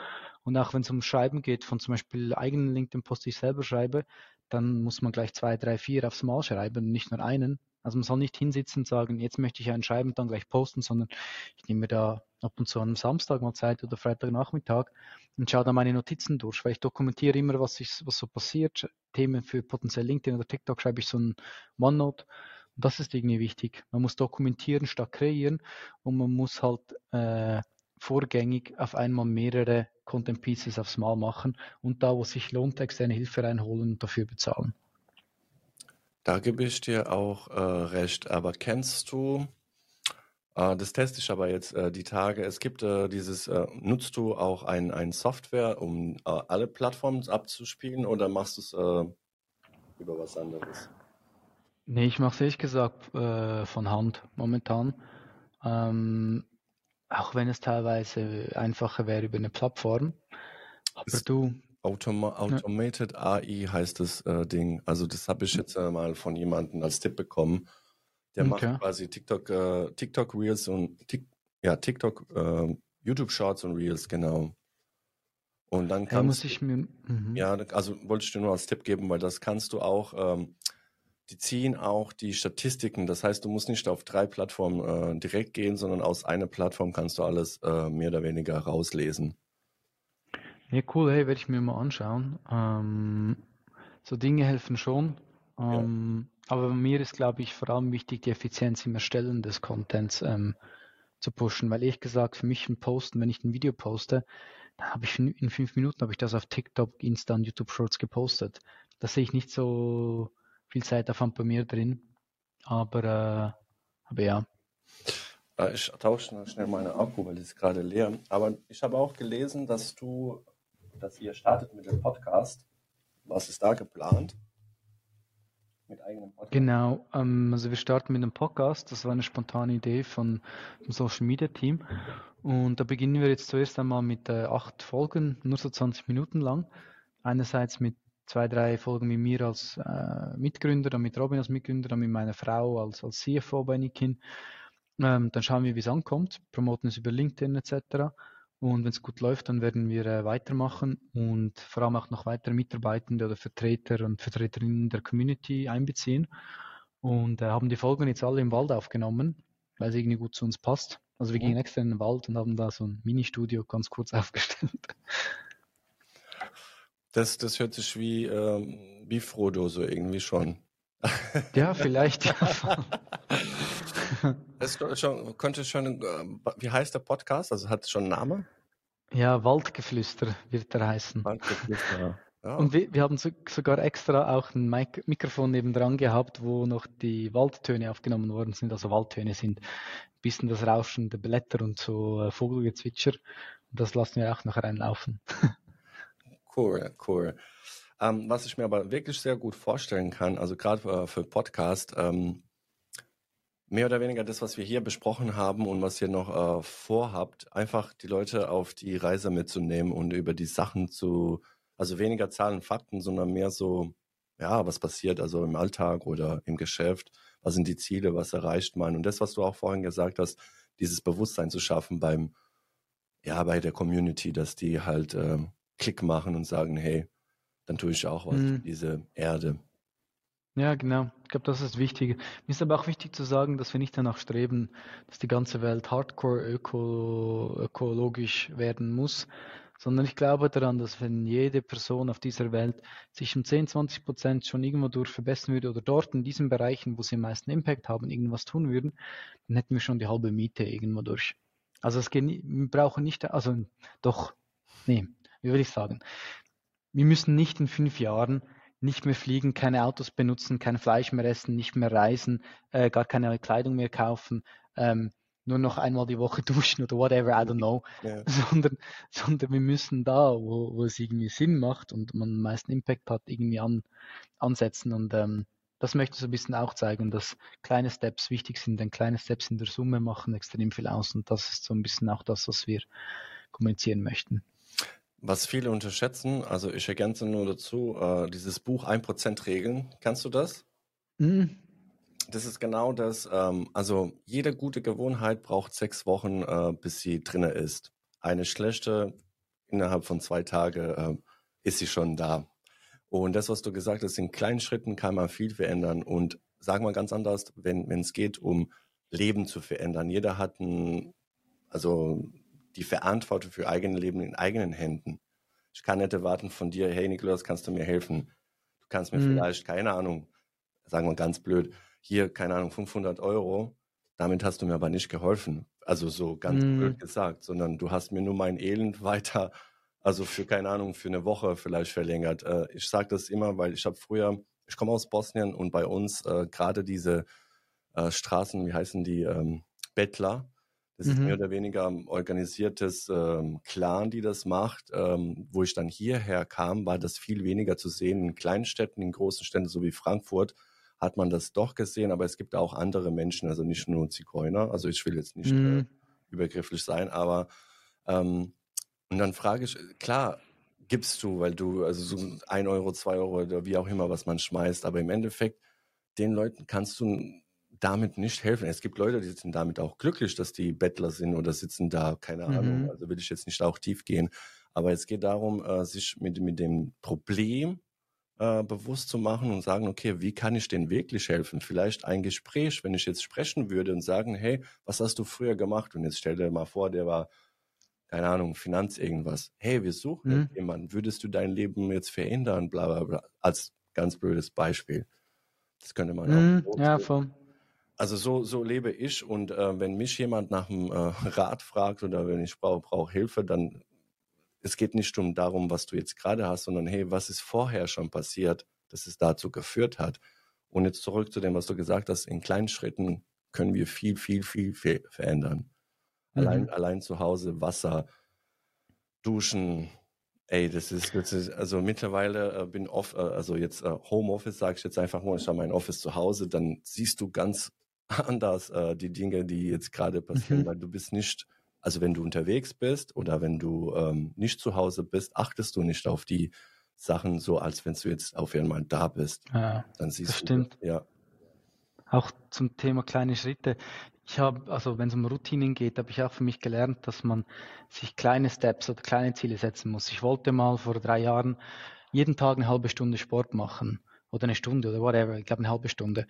Und auch wenn es um Schreiben geht, von zum Beispiel eigenen LinkedIn-Post, die ich selber schreibe, dann muss man gleich zwei, drei, vier aufs Mal schreiben und nicht nur einen. Also man soll nicht hinsitzen und sagen, jetzt möchte ich einen schreiben und dann gleich posten, sondern ich nehme da ab und zu am Samstag mal Zeit oder Freitagnachmittag und schaue da meine Notizen durch, weil ich dokumentiere immer, was, ich, was so passiert. Themen für potenziell LinkedIn oder TikTok schreibe ich so ein OneNote. Und das ist irgendwie wichtig. Man muss dokumentieren statt kreieren und man muss halt äh, vorgängig auf einmal mehrere Content Pieces aufs Mal machen und da, wo es sich lohnt, externe Hilfe reinholen und dafür bezahlen. Da gebe ich dir auch äh, recht. Aber kennst du, äh, das teste ich aber jetzt äh, die Tage, es gibt äh, dieses, äh, nutzt du auch ein, ein Software, um äh, alle Plattformen abzuspielen oder machst du es über was anderes? Nee, ich mache es ehrlich gesagt äh, von Hand momentan. Ähm, auch wenn es teilweise einfacher wäre über eine Plattform. Aber Ist du, Automa Automated AI heißt das äh, Ding. Also das habe ich jetzt äh, mal von jemandem als Tipp bekommen. Der Okay. macht quasi TikTok, äh, TikTok Reels und Tik ja, TikTok, äh, YouTube Shorts und Reels, genau. Und dann hey, muss kannst ich mir. Mhm. ja, also wollte ich dir nur als Tipp geben, weil das kannst du auch, ähm, die ziehen auch die Statistiken. Das heißt, du musst nicht auf drei Plattformen äh, direkt gehen, sondern aus einer Plattform kannst du alles äh, mehr oder weniger rauslesen. Ja, cool, hey, werde ich mir mal anschauen. Ähm, so Dinge helfen schon. Ja. Ähm, aber bei mir ist, glaube ich, vor allem wichtig, die Effizienz im Erstellen des Contents ähm, zu pushen. Weil ehrlich gesagt, für mich ein Posten, wenn ich ein Video poste, dann habe ich in in fünf Minuten habe ich das auf TikTok, Insta und YouTube Shorts gepostet. Da sehe ich nicht so viel Zeitaufwand bei mir drin. Aber, äh, aber ja. Äh, Ich tausche schnell- schnell meine Akku, weil die ist gerade leer. Aber ich habe auch gelesen, dass du, dass ihr startet mit dem Podcast. Was ist da geplant? Mit eigenem Podcast? Genau, ähm, also wir starten mit einem Podcast. Das war eine spontane Idee von dem Social Media Team. Und da beginnen wir jetzt zuerst einmal mit äh, acht Folgen, nur so 20 Minuten lang. Einerseits mit zwei, drei Folgen mit mir als äh, Mitgründer, dann mit Robin als Mitgründer, dann mit meiner Frau als, als CFO bei Nikin. Ähm, dann schauen wir, wie es ankommt, promoten es über LinkedIn etc. Und wenn es gut läuft, dann werden wir äh, weitermachen und vor allem auch noch weitere Mitarbeitende oder Vertreter und Vertreterinnen der Community einbeziehen. Und äh, haben die Folgen jetzt alle im Wald aufgenommen, weil es irgendwie gut zu uns passt. Also wir Mhm. gingen extra in den Wald und haben da so ein Ministudio ganz kurz aufgestellt. Das, das hört sich wie, ähm, wie Frodo so irgendwie schon. Ja, vielleicht. Ko- schon, könnte schon, äh, wie heißt der Podcast? Also hat es schon einen Namen? ja, Waldgeflüster wird er heißen. Waldgeflüster. Ja. Und wir, wir haben so, sogar extra auch ein Mic Mikrofon nebendran gehabt, wo noch die Waldtöne aufgenommen worden sind. Also Waldtöne sind ein bisschen das Rauschen der Blätter und so äh, Vogelgezwitscher. Und das lassen wir auch noch reinlaufen. Cool, cool. Ähm, was ich mir aber wirklich sehr gut vorstellen kann, also gerade für, für Podcast, ähm, mehr oder weniger das, was wir hier besprochen haben und was ihr noch äh, vorhabt, einfach die Leute auf die Reise mitzunehmen und über die Sachen zu, also weniger Zahlen, Fakten, sondern mehr so, ja, was passiert also im Alltag oder im Geschäft, was sind die Ziele, was erreicht man? Und das, was du auch vorhin gesagt hast, dieses Bewusstsein zu schaffen beim, ja, bei der Community, dass die halt äh, Klick machen und sagen, hey, dann tue ich auch was für Mhm. diese Erde. Ja, genau. Ich glaube, das ist wichtig. Mir ist aber auch wichtig zu sagen, dass wir nicht danach streben, dass die ganze Welt hardcore öko ökologisch werden muss, sondern ich glaube daran, dass wenn jede Person auf dieser Welt sich um 10, 20 Prozent schon irgendwo durch verbessern würde oder dort in diesen Bereichen, wo sie am meisten Impact haben, irgendwas tun würden, dann hätten wir schon die halbe Miete irgendwo durch. Also es geht, wir brauchen nicht, also doch, nee, wie würde ich sagen, wir müssen nicht in fünf Jahren nicht mehr fliegen, keine Autos benutzen, kein Fleisch mehr essen, nicht mehr reisen, äh, gar keine Kleidung mehr kaufen, ähm, nur noch einmal die Woche duschen oder whatever, I don't know, ja. sondern, sondern wir müssen da, wo, wo es irgendwie Sinn macht und man den meisten Impact hat, irgendwie an, ansetzen und ähm, das möchte ich so ein bisschen auch zeigen, dass kleine Steps wichtig sind, denn kleine Steps in der Summe machen extrem viel aus und das ist so ein bisschen auch das, was wir kommunizieren möchten. Was viele unterschätzen, also ich ergänze nur dazu, äh, dieses Buch 1% Regeln, kannst du das? Mhm. Das ist genau das, ähm, also jede gute Gewohnheit braucht sechs Wochen, äh, bis sie drinne ist. Eine schlechte, innerhalb von zwei Tagen äh, ist sie schon da. Und das, was du gesagt hast, in kleinen Schritten kann man viel verändern. Und sagen wir ganz anders, wenn es geht um Leben zu verändern. Jeder hat ein, also die Verantwortung für eigene Leben in eigenen Händen. Ich kann nicht erwarten von dir, hey Nikolaus, kannst du mir helfen? Du kannst mir mhm. vielleicht, keine Ahnung, sagen wir ganz blöd, hier, keine Ahnung, 500 Euro, damit hast du mir aber nicht geholfen. Also so ganz mhm. blöd gesagt, sondern du hast mir nur mein Elend weiter, also für, keine Ahnung, für eine Woche vielleicht verlängert. Äh, ich sage das immer, weil ich habe früher, ich komme aus Bosnien und bei uns äh, gerade diese äh, Straßen, wie heißen die, ähm, Bettler, das mhm. ist mehr oder weniger ein organisiertes ähm, Clan, die das macht. Ähm, wo ich dann hierher kam, war das viel weniger zu sehen. In Kleinstädten, in großen Städten, so wie Frankfurt, hat man das doch gesehen, aber es gibt auch andere Menschen, also nicht nur Zigeuner. Also ich will jetzt nicht äh, mhm. äh, übergrifflich sein, aber ähm, und dann frage ich, klar, gibst du, weil du, also so ein Euro, zwei Euro oder wie auch immer, was man schmeißt, aber im Endeffekt, den Leuten kannst du damit nicht helfen. Es gibt Leute, die sind damit auch glücklich, dass die Bettler sind oder sitzen da, keine mhm. Ahnung. Also will ich jetzt nicht auch tief gehen. Aber es geht darum, äh, sich mit, mit dem Problem äh, bewusst zu machen und sagen, okay, wie kann ich denen wirklich helfen? Vielleicht ein Gespräch, wenn ich jetzt sprechen würde und sagen, hey, was hast du früher gemacht? Und jetzt stell dir mal vor, der war, keine Ahnung, Finanz irgendwas. Hey, wir suchen mhm. jemanden. Würdest du dein Leben jetzt verändern? Bla, bla, bla. Als ganz blödes Beispiel. Das könnte man mhm. auch. Ja, voll. Also so, so lebe ich und äh, wenn mich jemand nach dem äh, Rat fragt oder wenn ich brauche brauch Hilfe, dann es geht nicht um darum, was du jetzt gerade hast, sondern hey, was ist vorher schon passiert, dass es dazu geführt hat. Und jetzt zurück zu dem, was du gesagt hast, in kleinen Schritten können wir viel, viel, viel, viel verändern. Mhm. Allein, allein zu Hause Wasser, Duschen, Ey, das ist, das ist also mittlerweile äh, bin off, äh, also jetzt äh, Homeoffice sage ich jetzt einfach mal, ich habe mein Office zu Hause, dann siehst du ganz anders äh, die Dinge, die jetzt gerade passieren, mhm. weil du bist nicht, also wenn du unterwegs bist oder wenn du ähm, nicht zu Hause bist, achtest du nicht auf die Sachen so, als wenn du jetzt auf einmal da bist. Ja, dann siehst das du, stimmt. Ja. Auch zum Thema kleine Schritte. Ich habe, also wenn es um Routinen geht, habe ich auch für mich gelernt, dass man sich kleine Steps oder kleine Ziele setzen muss. Ich wollte mal vor drei Jahren jeden Tag eine halbe Stunde Sport machen oder eine Stunde oder whatever, ich glaube eine halbe Stunde.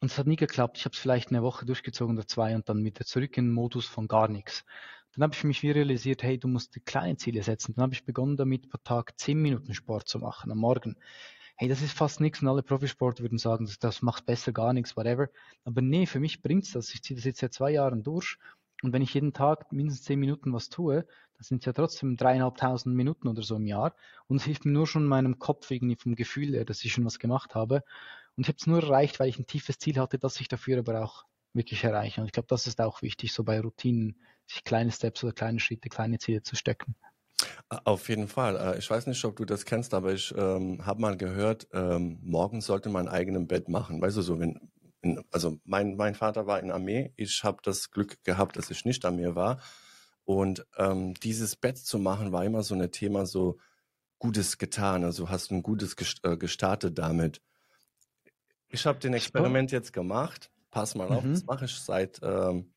Und es hat nie geklappt. Ich habe es vielleicht eine Woche durchgezogen oder zwei und dann wieder zurück in den Modus von gar nichts. Dann habe ich für mich wie realisiert, hey, du musst die kleinen Ziele setzen. Dann habe ich begonnen damit, pro Tag zehn Minuten Sport zu machen am Morgen. Hey, das ist fast nichts und alle Profisportler würden sagen, das, das macht besser gar nichts, whatever. Aber nee, für mich bringt's das. Ich ziehe das jetzt seit zwei Jahren durch. Und wenn ich jeden Tag mindestens zehn Minuten was tue, dann sind ja trotzdem dreieinhalbtausend Minuten oder so im Jahr. Und es hilft mir nur schon meinem Kopf irgendwie vom Gefühl her, dass ich schon was gemacht habe. Und ich habe es nur erreicht, weil ich ein tiefes Ziel hatte, das ich dafür aber auch wirklich erreiche. Und ich glaube, das ist auch wichtig, so bei Routinen, sich kleine Steps oder kleine Schritte, kleine Ziele zu stecken. Auf jeden Fall. Äh, ich weiß nicht, ob du das kennst, aber ich ähm, habe mal gehört, ähm, morgen sollte man ein eigenes Bett machen. Weißt du, so wenn, in, also mein, mein Vater war in Armee, ich habe das Glück gehabt, dass ich nicht Armee war. Und ähm, dieses Bett zu machen war immer so ein Thema, so Gutes getan. Also hast du ein Gutes äh, gestartet damit. Ich habe den Experiment jetzt gemacht. Pass mal auf, mhm. das mache ich seit ähm,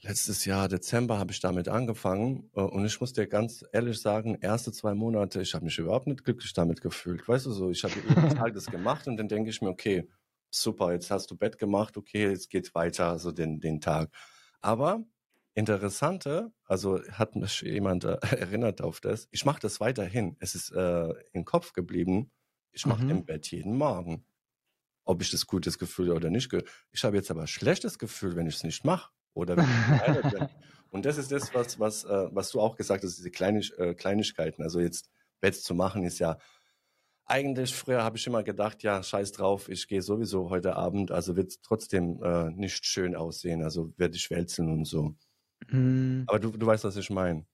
letztes Jahr Dezember habe ich damit angefangen äh, und ich muss dir ganz ehrlich sagen, erste zwei Monate, ich habe mich überhaupt nicht glücklich damit gefühlt. Weißt du so, ich habe jeden Tag das gemacht und dann denke ich mir, okay, super, jetzt hast du Bett gemacht, okay, jetzt geht's weiter, so den, den Tag. Aber Interessante, also hat mich jemand äh, erinnert auf das, ich mache das weiterhin. Es ist äh, im Kopf geblieben, ich mache mhm. im Bett jeden Morgen. Ob ich das gutes Gefühl oder nicht. Ich habe jetzt aber ein schlechtes Gefühl, wenn ich es nicht mache. Oder wenn ich bin. Und das ist das, was, was, äh, was du auch gesagt hast, diese Kleinig äh, Kleinigkeiten. Also jetzt Bett zu machen ist ja eigentlich, früher habe ich immer gedacht, ja, scheiß drauf, ich gehe sowieso heute Abend, also wird es trotzdem äh, nicht schön aussehen, also werde ich wälzen und so. Mhm. Aber du, du weißt, was ich meine.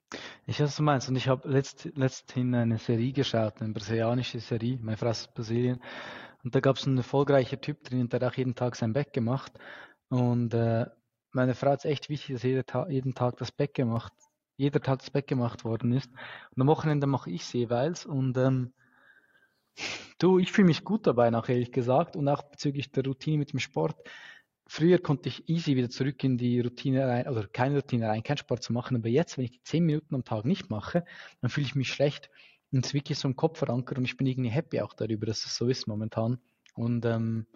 Ich weiß, was du meinst. Und ich habe letzt, letzthin eine Serie geschaut, eine brasilianische Serie. Meine Frau ist aus Brasilien. Und da gab es einen erfolgreichen Typ drin, der hat auch jeden Tag sein Bett gemacht. Und äh, meine Frau es echt wichtig, dass jeder Ta jeden Tag das Bett gemacht, jeder Tag das Bett gemacht worden ist. Und am Wochenende mache ich es jeweils. Und ähm, du, ich fühle mich gut dabei, nach ehrlich gesagt. Und auch bezüglich der Routine mit dem Sport. Früher konnte ich easy wieder zurück in die Routine rein, oder keine Routine rein, keinen Sport zu machen. Aber jetzt, wenn ich die 10 Minuten am Tag nicht mache, dann fühle ich mich schlecht. Ist wirklich so im Kopf verankert und ich bin irgendwie happy auch darüber, dass es so ist momentan. Und ähm,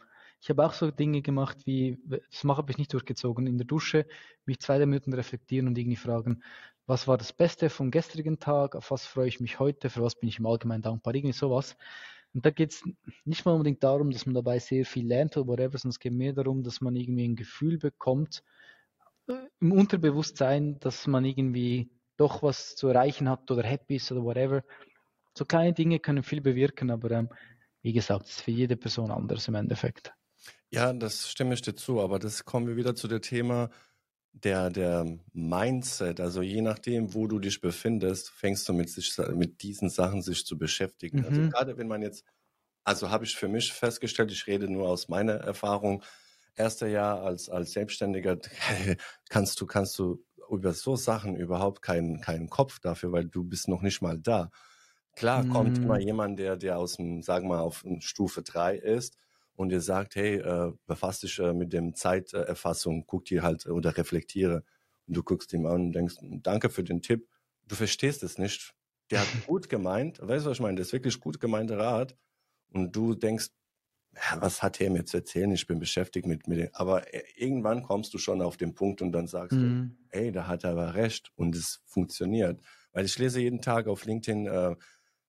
ich habe auch so Dinge gemacht wie, das mache ich nicht durchgezogen, in der Dusche mich zwei Minuten reflektieren und irgendwie fragen, was war das Beste vom gestrigen Tag, auf was freue ich mich heute, für was bin ich im Allgemeinen dankbar, irgendwie sowas. Und da geht es nicht mal unbedingt darum, dass man dabei sehr viel lernt oder whatever, sondern es geht mehr darum, dass man irgendwie ein Gefühl bekommt, äh, im Unterbewusstsein, dass man irgendwie doch was zu erreichen hat oder happy ist oder whatever. So kleine Dinge können viel bewirken, aber ähm, wie gesagt, es ist für jede Person anders im Endeffekt. Ja, das stimme ich dir zu, aber das kommen wir wieder zu dem Thema der, der Mindset. Also je nachdem, wo du dich befindest, fängst du mit, sich, mit diesen Sachen sich zu beschäftigen. Also mhm. Also gerade wenn man jetzt, also habe ich für mich festgestellt, ich rede nur aus meiner Erfahrung, erster Jahr als, als Selbstständiger kannst du, kannst du über so Sachen überhaupt keinen, keinen Kopf dafür, weil du bist noch nicht mal da. Klar mhm. kommt immer jemand, der, der aus dem, sagen wir mal, auf Stufe drei ist und ihr sagt, hey, äh, befasst dich äh, mit dem Zeiterfassung, guck dir halt oder reflektiere. Und du guckst ihm an und denkst, danke für den Tipp. Du verstehst es nicht. Der hat gut gemeint, weißt du, was ich meine? Das ist wirklich gut gemeinter Rat. Und du denkst, ja, was hat er mir zu erzählen? Ich bin beschäftigt mit, mit dem. Aber äh, irgendwann kommst du schon auf den Punkt und dann sagst mhm. du, ey, da hat er aber recht und es funktioniert. Weil ich lese jeden Tag auf LinkedIn äh,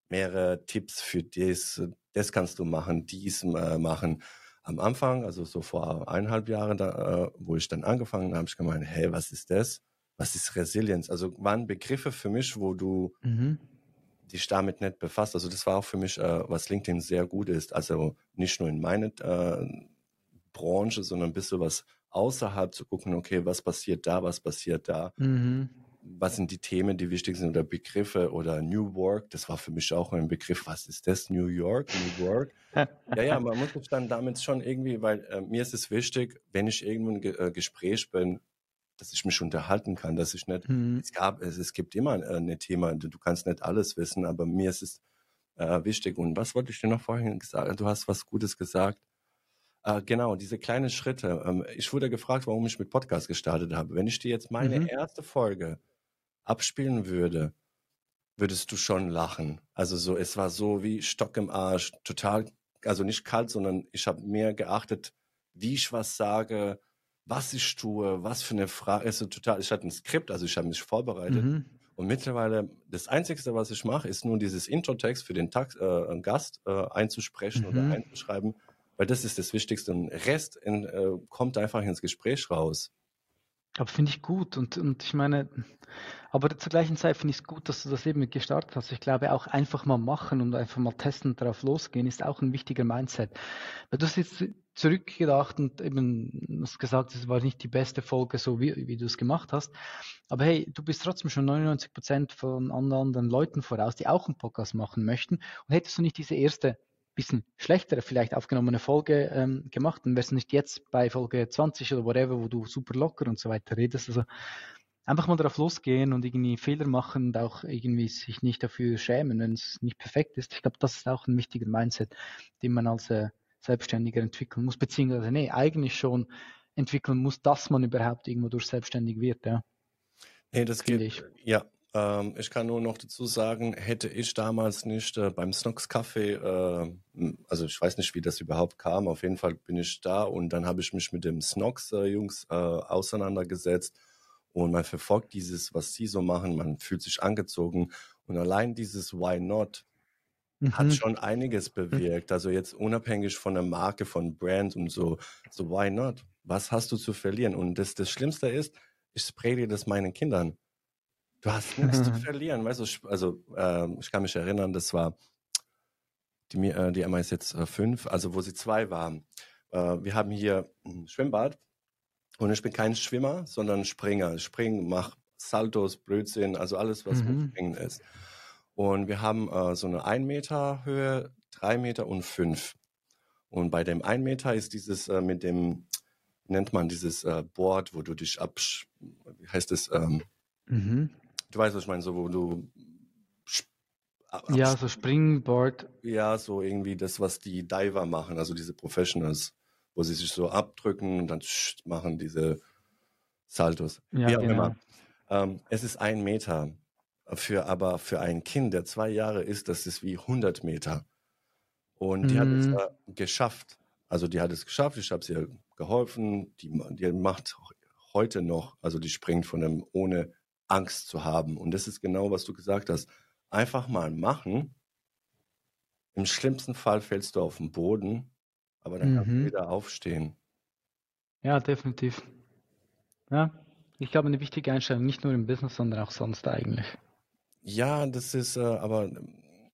mehrere Tipps für das, das kannst du machen, dies äh, machen. Am Anfang, also so vor eineinhalb Jahren, da, äh, wo ich dann angefangen habe, habe ich gemeint, hey, was ist das? Was ist Resilienz? Also waren Begriffe für mich, wo du mhm. dich damit nicht befasst. Also das war auch für mich, äh, was LinkedIn sehr gut ist. Also nicht nur in meine äh, Branche, sondern ein bisschen was außerhalb zu gucken, okay, was passiert da, was passiert da. Mhm was sind die Themen, die wichtig sind oder Begriffe oder New Work. Das war für mich auch ein Begriff. Was ist das? New York, New Work. ja, ja, man muss sich dann damit schon irgendwie, weil äh, mir ist es wichtig, wenn ich irgendwo ein Ge äh, Gespräch bin, dass ich mich unterhalten kann, dass ich nicht, mhm. es gab, es, es gibt immer äh, ein Thema, du, kannst nicht alles wissen, aber mir ist es äh, wichtig. Und was wollte ich dir noch vorhin gesagt? Du hast was Gutes gesagt. Äh, genau, diese kleinen Schritte. Ähm, ich wurde gefragt, warum ich mit Podcast gestartet habe. Wenn ich dir jetzt meine mhm. erste Folge abspielen würde, würdest du schon lachen. Also so, es war so wie Stock im Arsch, total, also nicht kalt, sondern ich habe mehr geachtet, wie ich was sage, was ich tue, was für eine Frage. Also total, ich hatte ein Skript, also ich habe mich vorbereitet. Mhm. Und mittlerweile, das Einzige, was ich mache, ist nur dieses Intro-Text für den Tax, äh, Gast äh, einzusprechen mhm. oder einzuschreiben, weil das ist das Wichtigste. Und Rest in, äh, kommt einfach ins Gespräch raus. Aber finde ich gut und, und ich meine, aber zur gleichen Zeit finde ich es gut, dass du das eben gestartet hast. Ich glaube auch einfach mal machen und einfach mal testen darauf losgehen ist auch ein wichtiger Mindset. Weil du hast jetzt zurückgedacht und eben hast gesagt, es war nicht die beste Folge, so wie, wie du es gemacht hast. Aber hey, du bist trotzdem schon 99 Prozent von anderen Leuten voraus, die auch einen Podcast machen möchten. Und hättest du nicht diese erste bisschen schlechtere vielleicht aufgenommene Folge ähm, gemacht, dann wärst du nicht jetzt bei Folge 20 oder whatever, wo du super locker und so weiter redest. Also einfach mal darauf losgehen und irgendwie Fehler machen und auch irgendwie sich nicht dafür schämen, wenn es nicht perfekt ist. Ich glaube, das ist auch ein wichtiger Mindset, den man als äh, Selbstständiger entwickeln muss, beziehungsweise nee, eigentlich schon entwickeln muss, dass man überhaupt irgendwo durch selbstständig wird, ja. Nee, das geht, ich. ja, ähm, ich kann nur noch dazu sagen, hätte ich damals nicht äh, beim Snox Café, äh, also ich weiß nicht, wie das überhaupt kam, auf jeden Fall bin ich da und dann habe ich mich mit dem Snox äh, Jungs äh, auseinandergesetzt und man verfolgt dieses, was sie so machen, man fühlt sich angezogen und allein dieses Why Not mhm. hat schon einiges bewirkt. Also jetzt unabhängig von der Marke, von Brand und so, so Why Not? Was hast du zu verlieren? Und das, das Schlimmste ist, ich spreche das meinen Kindern. Du hast nichts zu verlieren, weißt du? Also äh, ich kann mich erinnern, das war die, äh, die Emma ist jetzt äh, fünf, also wo sie zwei waren. Äh, wir haben hier ein Schwimmbad und ich bin kein Schwimmer, sondern Springer. Ich springe, mache Saltos, Blödsinn, also alles, was mhm. mit Springen ist. Und wir haben äh, so eine 1 Meter Höhe, 3 Meter und 5. Und bei dem 1 Meter ist dieses äh, mit dem, nennt man dieses äh, Board, wo du dich absch, wie heißt es, ähm, mhm. Du weißt, was ich meine, so wo du ja, so Springboard. Ja, so irgendwie das, was die Diver machen, also diese Professionals, wo sie sich so abdrücken und dann machen diese Saltos. Ja, Wie auch genau. immer. Ähm, es ist ein Meter. Für, aber für ein Kind, der zwei Jahre ist, das ist wie 100 Meter. Und die mhm. hat es mhm. geschafft. Also die hat es geschafft. Ich habe ihr geholfen. Die, die macht heute noch, also die springt von dem ohne Angst zu haben. Und das ist genau, was du gesagt hast. Einfach mal machen. Im schlimmsten Fall fällst du auf den Boden, aber dann mhm. kannst du mhm. wieder aufstehen. Ja, definitiv. Ja, ich glaube, eine wichtige Einstellung, nicht nur im Business, sondern auch sonst eigentlich. Ja, das ist äh, aber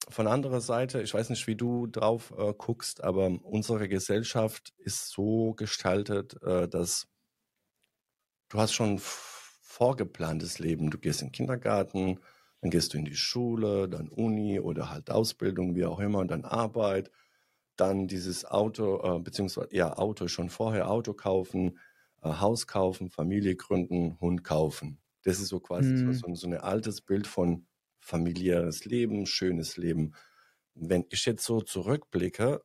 von anderer Seite, ich weiß nicht, wie du drauf äh, guckst, aber unsere Gesellschaft ist so gestaltet, äh, dass du hast schon vorgeplantes Leben. Du gehst in den Kindergarten, dann gehst du in die Schule, dann Uni oder halt Ausbildung, wie auch immer, dann Arbeit, dann dieses Auto, äh, beziehungsweise ja, Auto schon vorher Auto kaufen, äh, Haus kaufen, Familie gründen, Hund kaufen. Das ist so quasi mhm. so, so ein altes Bild von familiäres Leben, schönes Leben. Wenn ich jetzt so zurückblicke,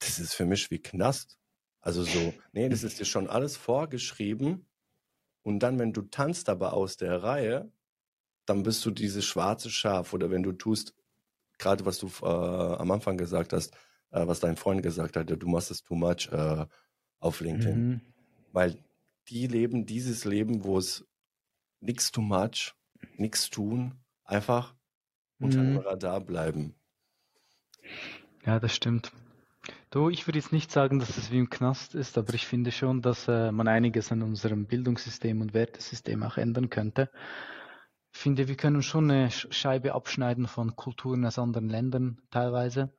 das ist für mich wie Knast. Also so, nee, das ist dir schon alles vorgeschrieben und dann, wenn du tanzt aber aus der Reihe, dann bist du dieses schwarze Schaf. Oder wenn du tust, gerade was du äh, am Anfang gesagt hast, äh, was dein Freund gesagt hat, du machst es too much äh, auf LinkedIn. Mhm. Weil die leben dieses Leben, wo es nichts too much, nichts tun, einfach unter dem mhm. Radar bleiben. Ja, das stimmt. Du, ich würde jetzt nicht sagen, dass es wie im Knast ist, aber ich finde schon, dass äh, man einiges an unserem Bildungssystem und Wertesystem auch ändern könnte. Ich finde, wir können schon eine Scheibe abschneiden von Kulturen aus anderen Ländern teilweise.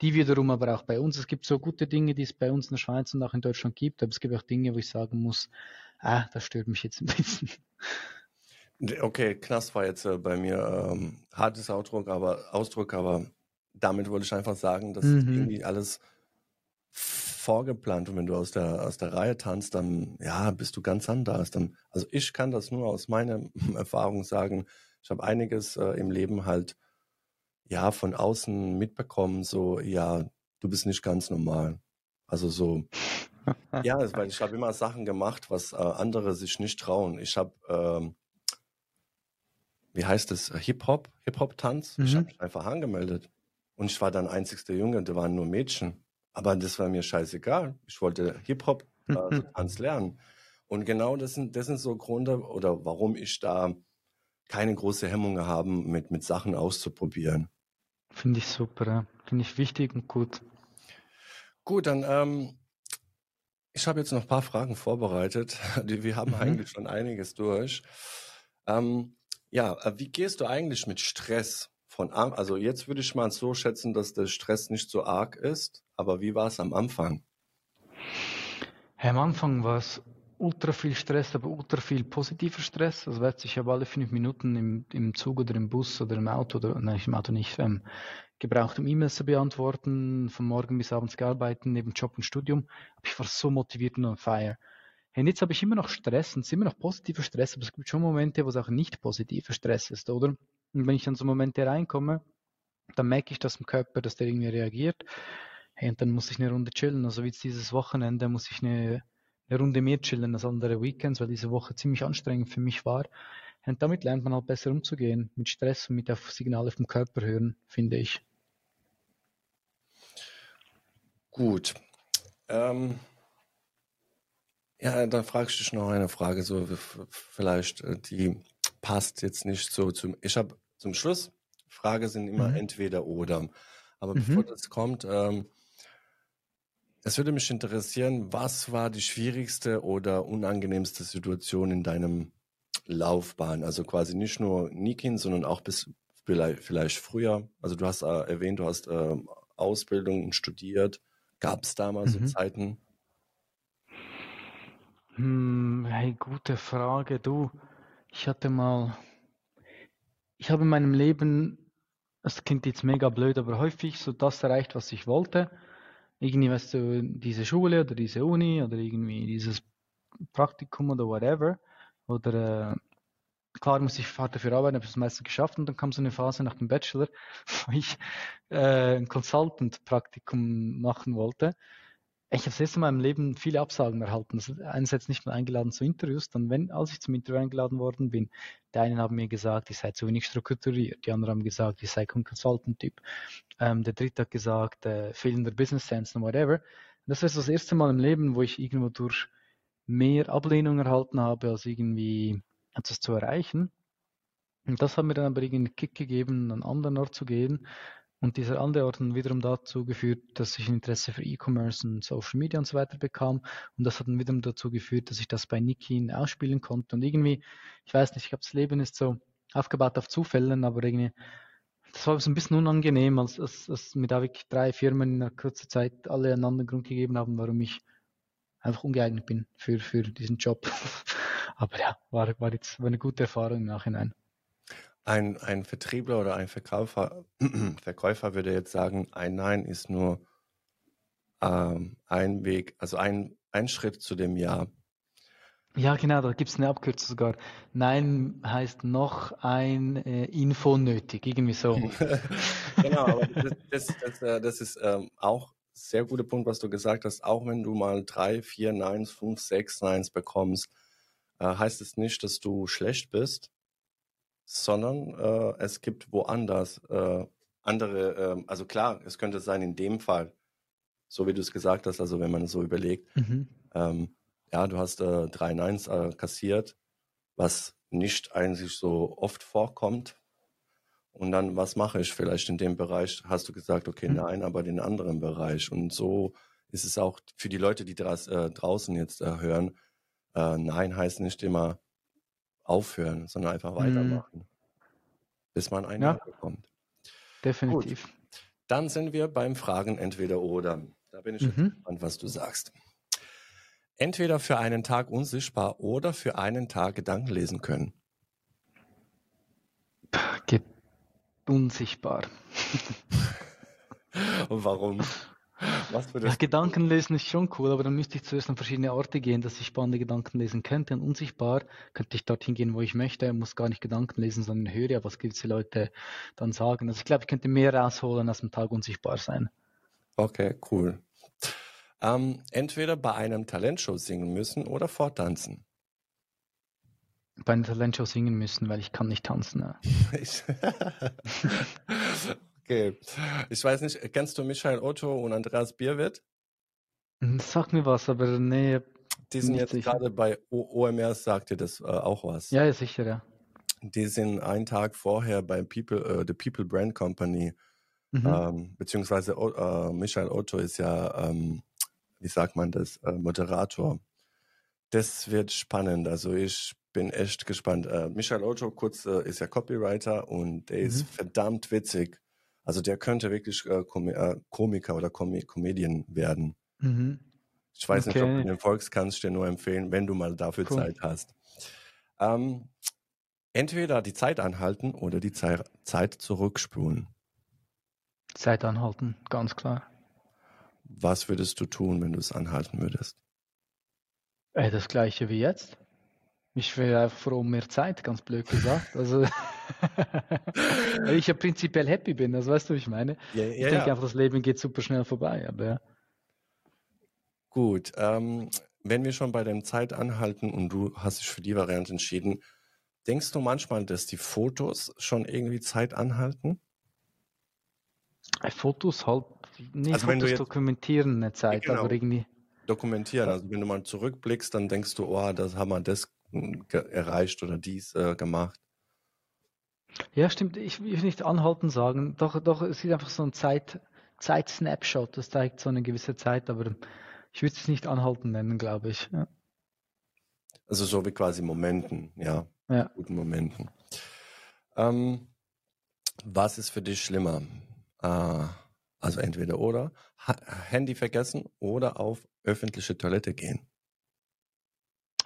Die wiederum aber auch bei uns. Es gibt so gute Dinge, die es bei uns in der Schweiz und auch in Deutschland gibt, aber es gibt auch Dinge, wo ich sagen muss, ah, das stört mich jetzt ein bisschen. Okay, Knast war jetzt äh, bei mir ähm, hartes Ausdruck, aber Ausdruck, aber damit wollte ich einfach sagen, dass mhm. irgendwie alles vorgeplant und wenn du aus der, aus der Reihe tanzt, dann ja, bist du ganz anders. Dann, also ich kann das nur aus meiner Erfahrung sagen. Ich habe einiges äh, im Leben halt ja von außen mitbekommen, so ja, du bist nicht ganz normal. Also so ja, weil ich habe immer Sachen gemacht, was äh, andere sich nicht trauen. Ich habe ähm, wie heißt es, Hip-Hop, Hip-Hop-Tanz. Mhm. Ich habe mich einfach angemeldet. Und ich war dann einzigster Junge, da waren nur Mädchen. Aber das war mir scheißegal. Ich wollte Hip-Hop äh, Tanz lernen. Und genau das sind, das sind so Gründe oder warum ich da keine große Hemmungen habe, mit, mit Sachen auszuprobieren. Finde ich super, ja. finde ich wichtig und gut. Gut, dann ähm, ich habe jetzt noch ein paar Fragen vorbereitet. Wir haben mhm. eigentlich schon einiges durch. Ähm, ja, äh, wie gehst du eigentlich mit Stress von Also jetzt würde ich mal so schätzen, dass der Stress nicht so arg ist. Aber wie war es am Anfang? Hey, am Anfang war es ultra viel Stress, aber ultra viel positiver Stress. Also weiß ich habe alle fünf Minuten im, im Zug oder im Bus oder im Auto oder nein, im Auto nicht ähm, gebraucht, um E-Mails zu beantworten, von morgen bis abends gearbeitet, neben Job und Studium. Aber ich war so motiviert und on fire. Und jetzt habe ich immer noch Stress und es ist immer noch positiver Stress, aber es gibt schon Momente, wo es auch nicht positiver Stress ist, oder? Und wenn ich dann so Momente reinkomme, dann merke ich das im Körper, dass der irgendwie reagiert. Hey, und dann muss ich eine Runde chillen. Also wie jetzt dieses Wochenende muss ich eine eine Runde mehr chillen als andere Weekends, weil diese Woche ziemlich anstrengend für mich war. Und damit lernt man halt besser umzugehen, mit Stress und mit der Signale vom Körper hören, finde ich. Gut. Ähm, ja, dann frage ich dich noch eine Frage, so vielleicht, äh, die passt jetzt nicht so zum. Ich habe zum Schluss, Frage sind immer mhm. entweder oder. Aber mhm. bevor das kommt, ähm, es würde mich interessieren, was war die schwierigste oder unangenehmste Situation in deinem Laufbahn? Also quasi nicht nur Nikin, sondern auch bis vielleicht, früher. Also du hast äh, erwähnt, du hast äh, Ausbildung studiert. Gab es damals mhm. so Zeiten? Hm, hey, gute Frage. Du, ich hatte mal, ich habe in meinem Leben, das klingt jetzt mega blöd, aber häufig so das erreicht, was ich wollte. Irgendwie, weißt du, diese Schule oder diese Uni oder irgendwie dieses Praktikum oder whatever. Oder äh, klar muss ich hart dafür arbeiten, habe es meistens geschafft und dann kam so eine Phase nach dem Bachelor, wo ich äh, ein Consultant-Praktikum machen wollte. Ich habe das erste Mal im Leben viele Absagen erhalten. Also einerseits nicht mal eingeladen zu Interviews, dann wenn, als ich zum Interview eingeladen worden bin, die einen haben mir gesagt, ich sei zu wenig strukturiert, die anderen haben gesagt, ich sei kein Consultant-Typ. Ähm, der dritte hat gesagt, äh, fehlender Business Sense und whatever. Das ist das erste Mal im Leben, wo ich irgendwo durch mehr Ablehnung erhalten habe, als irgendwie etwas zu erreichen. Und das hat mir dann aber irgendwie einen Kick gegeben, einen anderen Ort zu gehen. Und dieser andere Ort hat wiederum dazu geführt, dass ich ein Interesse für E-Commerce und Social Media und so weiter bekam. Und das hat dann wiederum dazu geführt, dass ich das bei Nikin ausspielen konnte. Und irgendwie, ich weiß nicht, ich glaube, das Leben ist so aufgebaut auf Zufällen, aber irgendwie, das war so ein bisschen unangenehm, als, als, als mir da wirklich drei Firmen in einer kurzen Zeit alle einen anderen Grund gegeben haben, warum ich einfach ungeeignet bin für, für diesen Job. Aber ja, war, war jetzt war eine gute Erfahrung im Nachhinein. Ein, ein Vertriebler oder ein Verkäufer, Verkäufer würde jetzt sagen, ein Nein ist nur ähm, ein Weg, also ein, ein Schritt zu dem Ja. Ja, genau, da gibt es eine Abkürzung sogar. Nein heißt noch ein äh, Info nötig, irgendwie so. genau, aber das, das, das, äh, das ist ähm, auch sehr guter Punkt, was du gesagt hast. Auch wenn du mal drei, vier Neins, fünf, sechs Neins bekommst, äh, heißt es nicht, dass du schlecht bist, sondern äh, es gibt woanders äh, andere, ähm, also klar, es könnte sein in dem Fall, so wie du es gesagt hast, also wenn man so überlegt, mhm. ähm, ja, du hast äh, drei Neins äh, kassiert, was nicht eigentlich so oft vorkommt. Und dann, was mache ich vielleicht in dem Bereich? Hast du gesagt, okay, mhm. nein, aber den anderen Bereich. Und so ist es auch für die Leute, die das, äh, draußen jetzt äh, hören, äh, Nein heißt nicht immer aufhören, sondern einfach mhm. weitermachen, mhm. bis man einen ja. bekommt. Definitiv. Gut. Dann sind wir beim Fragen entweder oder. Da bin ich mhm. gespannt, was du sagst. Entweder für einen Tag unsichtbar oder für einen Tag Gedanken lesen können. Ge unsichtbar. Und warum? Was für das? Ja, Gedanken lesen ist schon cool, aber dann müsste ich zuerst an verschiedene Orte gehen, dass ich spannende Gedanken lesen könnte. Und unsichtbar könnte ich dorthin gehen, wo ich möchte, muss gar nicht Gedanken lesen, sondern höre ja, was gewisse Leute dann sagen. Also ich glaube, ich könnte mehr rausholen, als am Tag unsichtbar sein. Okay, cool. Ähm, entweder bei einem Talentshow singen müssen oder forttanzen. Bei einer Talentshow singen müssen, weil ich kann nicht tanzen. Ja. Okay. Ich weiß nicht, kennst du Michael Otto und Andreas Bierwitt? Hm, sag mir was, aber nee. Die sind jetzt sicher. gerade bei OMR, sagt dir das äh, auch was? Ja, sicher, ja. Die sind einen Tag vorher bei People, äh, The People Brand Company, mhm. ähm, beziehungsweise äh, Michael Otto ist ja, ähm, wie sagt man das, äh, Moderator. Das wird spannend. Also ich bin echt gespannt. Äh, Michael Otto, kurz, äh, ist ja Copywriter und der mhm. ist verdammt witzig. Also der könnte wirklich äh, Com äh, Komiker oder Com Comedian werden. Mhm. Ich weiß okay. nicht, ob du den kannst dir nur empfehlen, wenn du mal dafür cool. Zeit hast. Ähm, entweder die Zeit anhalten oder die Ze Zeit zurückspulen. Zeit anhalten, ganz klar. Was würdest du tun, wenn du es anhalten würdest? Äh, das gleiche wie jetzt. Ich wäre einfach froh um mehr Zeit, ganz blöd gesagt. Also ich ja prinzipiell happy bin, das weißt du, wie ich meine. Ja, ja, ich denke ja. einfach, das Leben geht super schnell vorbei, aber. Gut. Ähm, wenn wir schon bei dem Zeit anhalten und du hast dich für die Variante entschieden, denkst du manchmal, dass die Fotos schon irgendwie Zeit anhalten? Äh, Fotos halt, nee, also Fotos dokumentieren eine Zeit, genau, aber irgendwie. Dokumentieren, also wenn du mal zurückblickst, dann denkst du, oh, das haben wir das erreicht oder dies äh, gemacht. Ja, stimmt. Ich will nicht anhalten sagen. Doch, doch, es ist einfach so ein Zeit, Zeit-Snapshot. Das zeigt so eine gewisse Zeit, aber ich würde es nicht anhalten nennen, glaube ich. Ja. Also so wie quasi Momenten, ja. Ja. Guten Momenten. Ähm, was ist für dich schlimmer? Äh, also entweder oder. Ha Handy vergessen oder auf öffentliche Toilette gehen.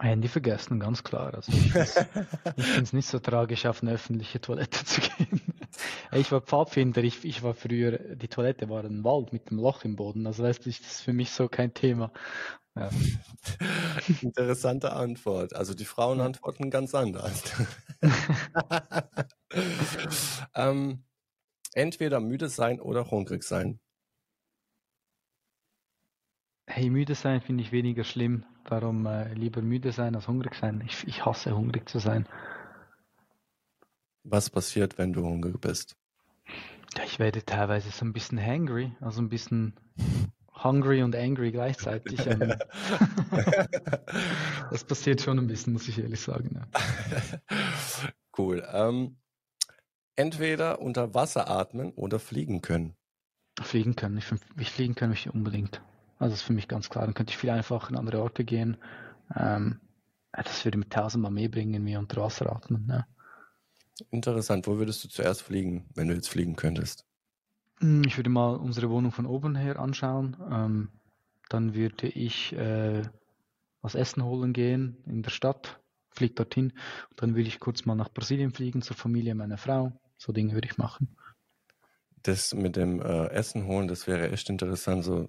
Handy vergessen, ganz klar. Also ich finde es nicht so tragisch, auf eine öffentliche Toilette zu gehen. ich war Pfadfinder, ich, ich war früher, die Toilette war ein Wald mit einem Loch im Boden. Also weißt du, das ist für mich so kein Thema. Ja. Interessante Antwort. Also die Frauen antworten ganz anders. ähm, entweder müde sein oder hungrig sein. Hey, müde sein finde ich weniger schlimm. Darum äh, lieber müde sein als hungrig sein. Ich, ich hasse hungrig zu sein. Was passiert, wenn du hungrig bist? Ja, ich werde teilweise so ein bisschen hangry, also ein bisschen hungry und angry gleichzeitig. Ähm, das passiert schon ein bisschen, muss ich ehrlich sagen. Ja. Cool. Ähm, entweder unter Wasser atmen oder fliegen können. Fliegen können. Ich, ich fliegen können ich unbedingt. Also das ist für mich ganz klar. Dann könnte ich viel einfacher in andere Orte gehen. Ähm, das würde mir tausendmal mehr bringen, wie unter Wasser atmen. Ja. Interessant. Wo würdest du zuerst fliegen, wenn du jetzt fliegen könntest? Hm, ich würde mal unsere Wohnung von oben her anschauen. Ähm, dann würde ich äh, was Essen holen gehen in der Stadt, fliege dorthin. Und dann würde ich kurz mal nach Brasilien fliegen zur Familie meiner Frau. So Dinge würde ich machen das mit dem äh, Essen holen, das wäre echt interessant. So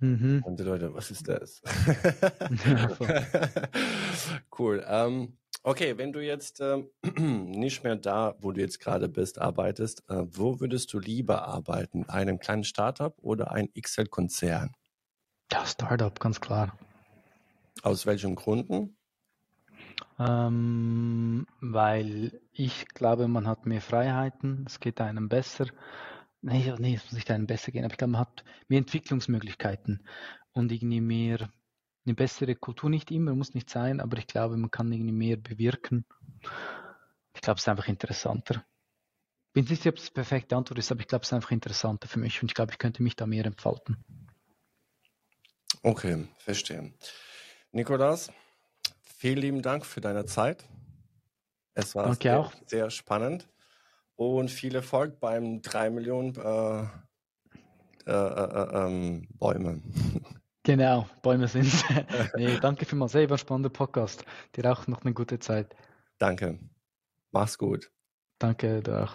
mhm. und die Leute, was ist das? cool. Ähm, okay, wenn du jetzt ähm, nicht mehr da, wo du jetzt gerade bist, arbeitest, äh, wo würdest du lieber arbeiten? Einem kleinen Startup oder ein XL-Konzern? Ja, Startup, ganz klar. Aus welchen Gründen? Ähm, weil ich glaube, man hat mehr Freiheiten, es geht einem besser. Nee, nee, es muss nicht einem besser gehen, aber ich glaube, man hat mehr Entwicklungsmöglichkeiten und irgendwie mehr, eine bessere Kultur nicht immer, muss nicht sein, aber ich glaube, man kann irgendwie mehr bewirken. Ich glaube, es ist einfach interessanter. Ich bin nicht sicher, ob es die perfekte Antwort ist, aber ich glaube, es ist einfach interessanter für mich und ich glaube, ich könnte mich da mehr entfalten. Okay, verstehe. Nikolas, vielen lieben Dank für deine Zeit. Es war sehr, auch. sehr spannend und viel Erfolg beim 3 Millionen äh, äh, äh, ähm, Bäume. Genau, Bäume sind es. nee, danke vielmals. Hey, war spannender Podcast. Dir auch noch eine gute Zeit. Danke. Mach's gut. Danke, du auch.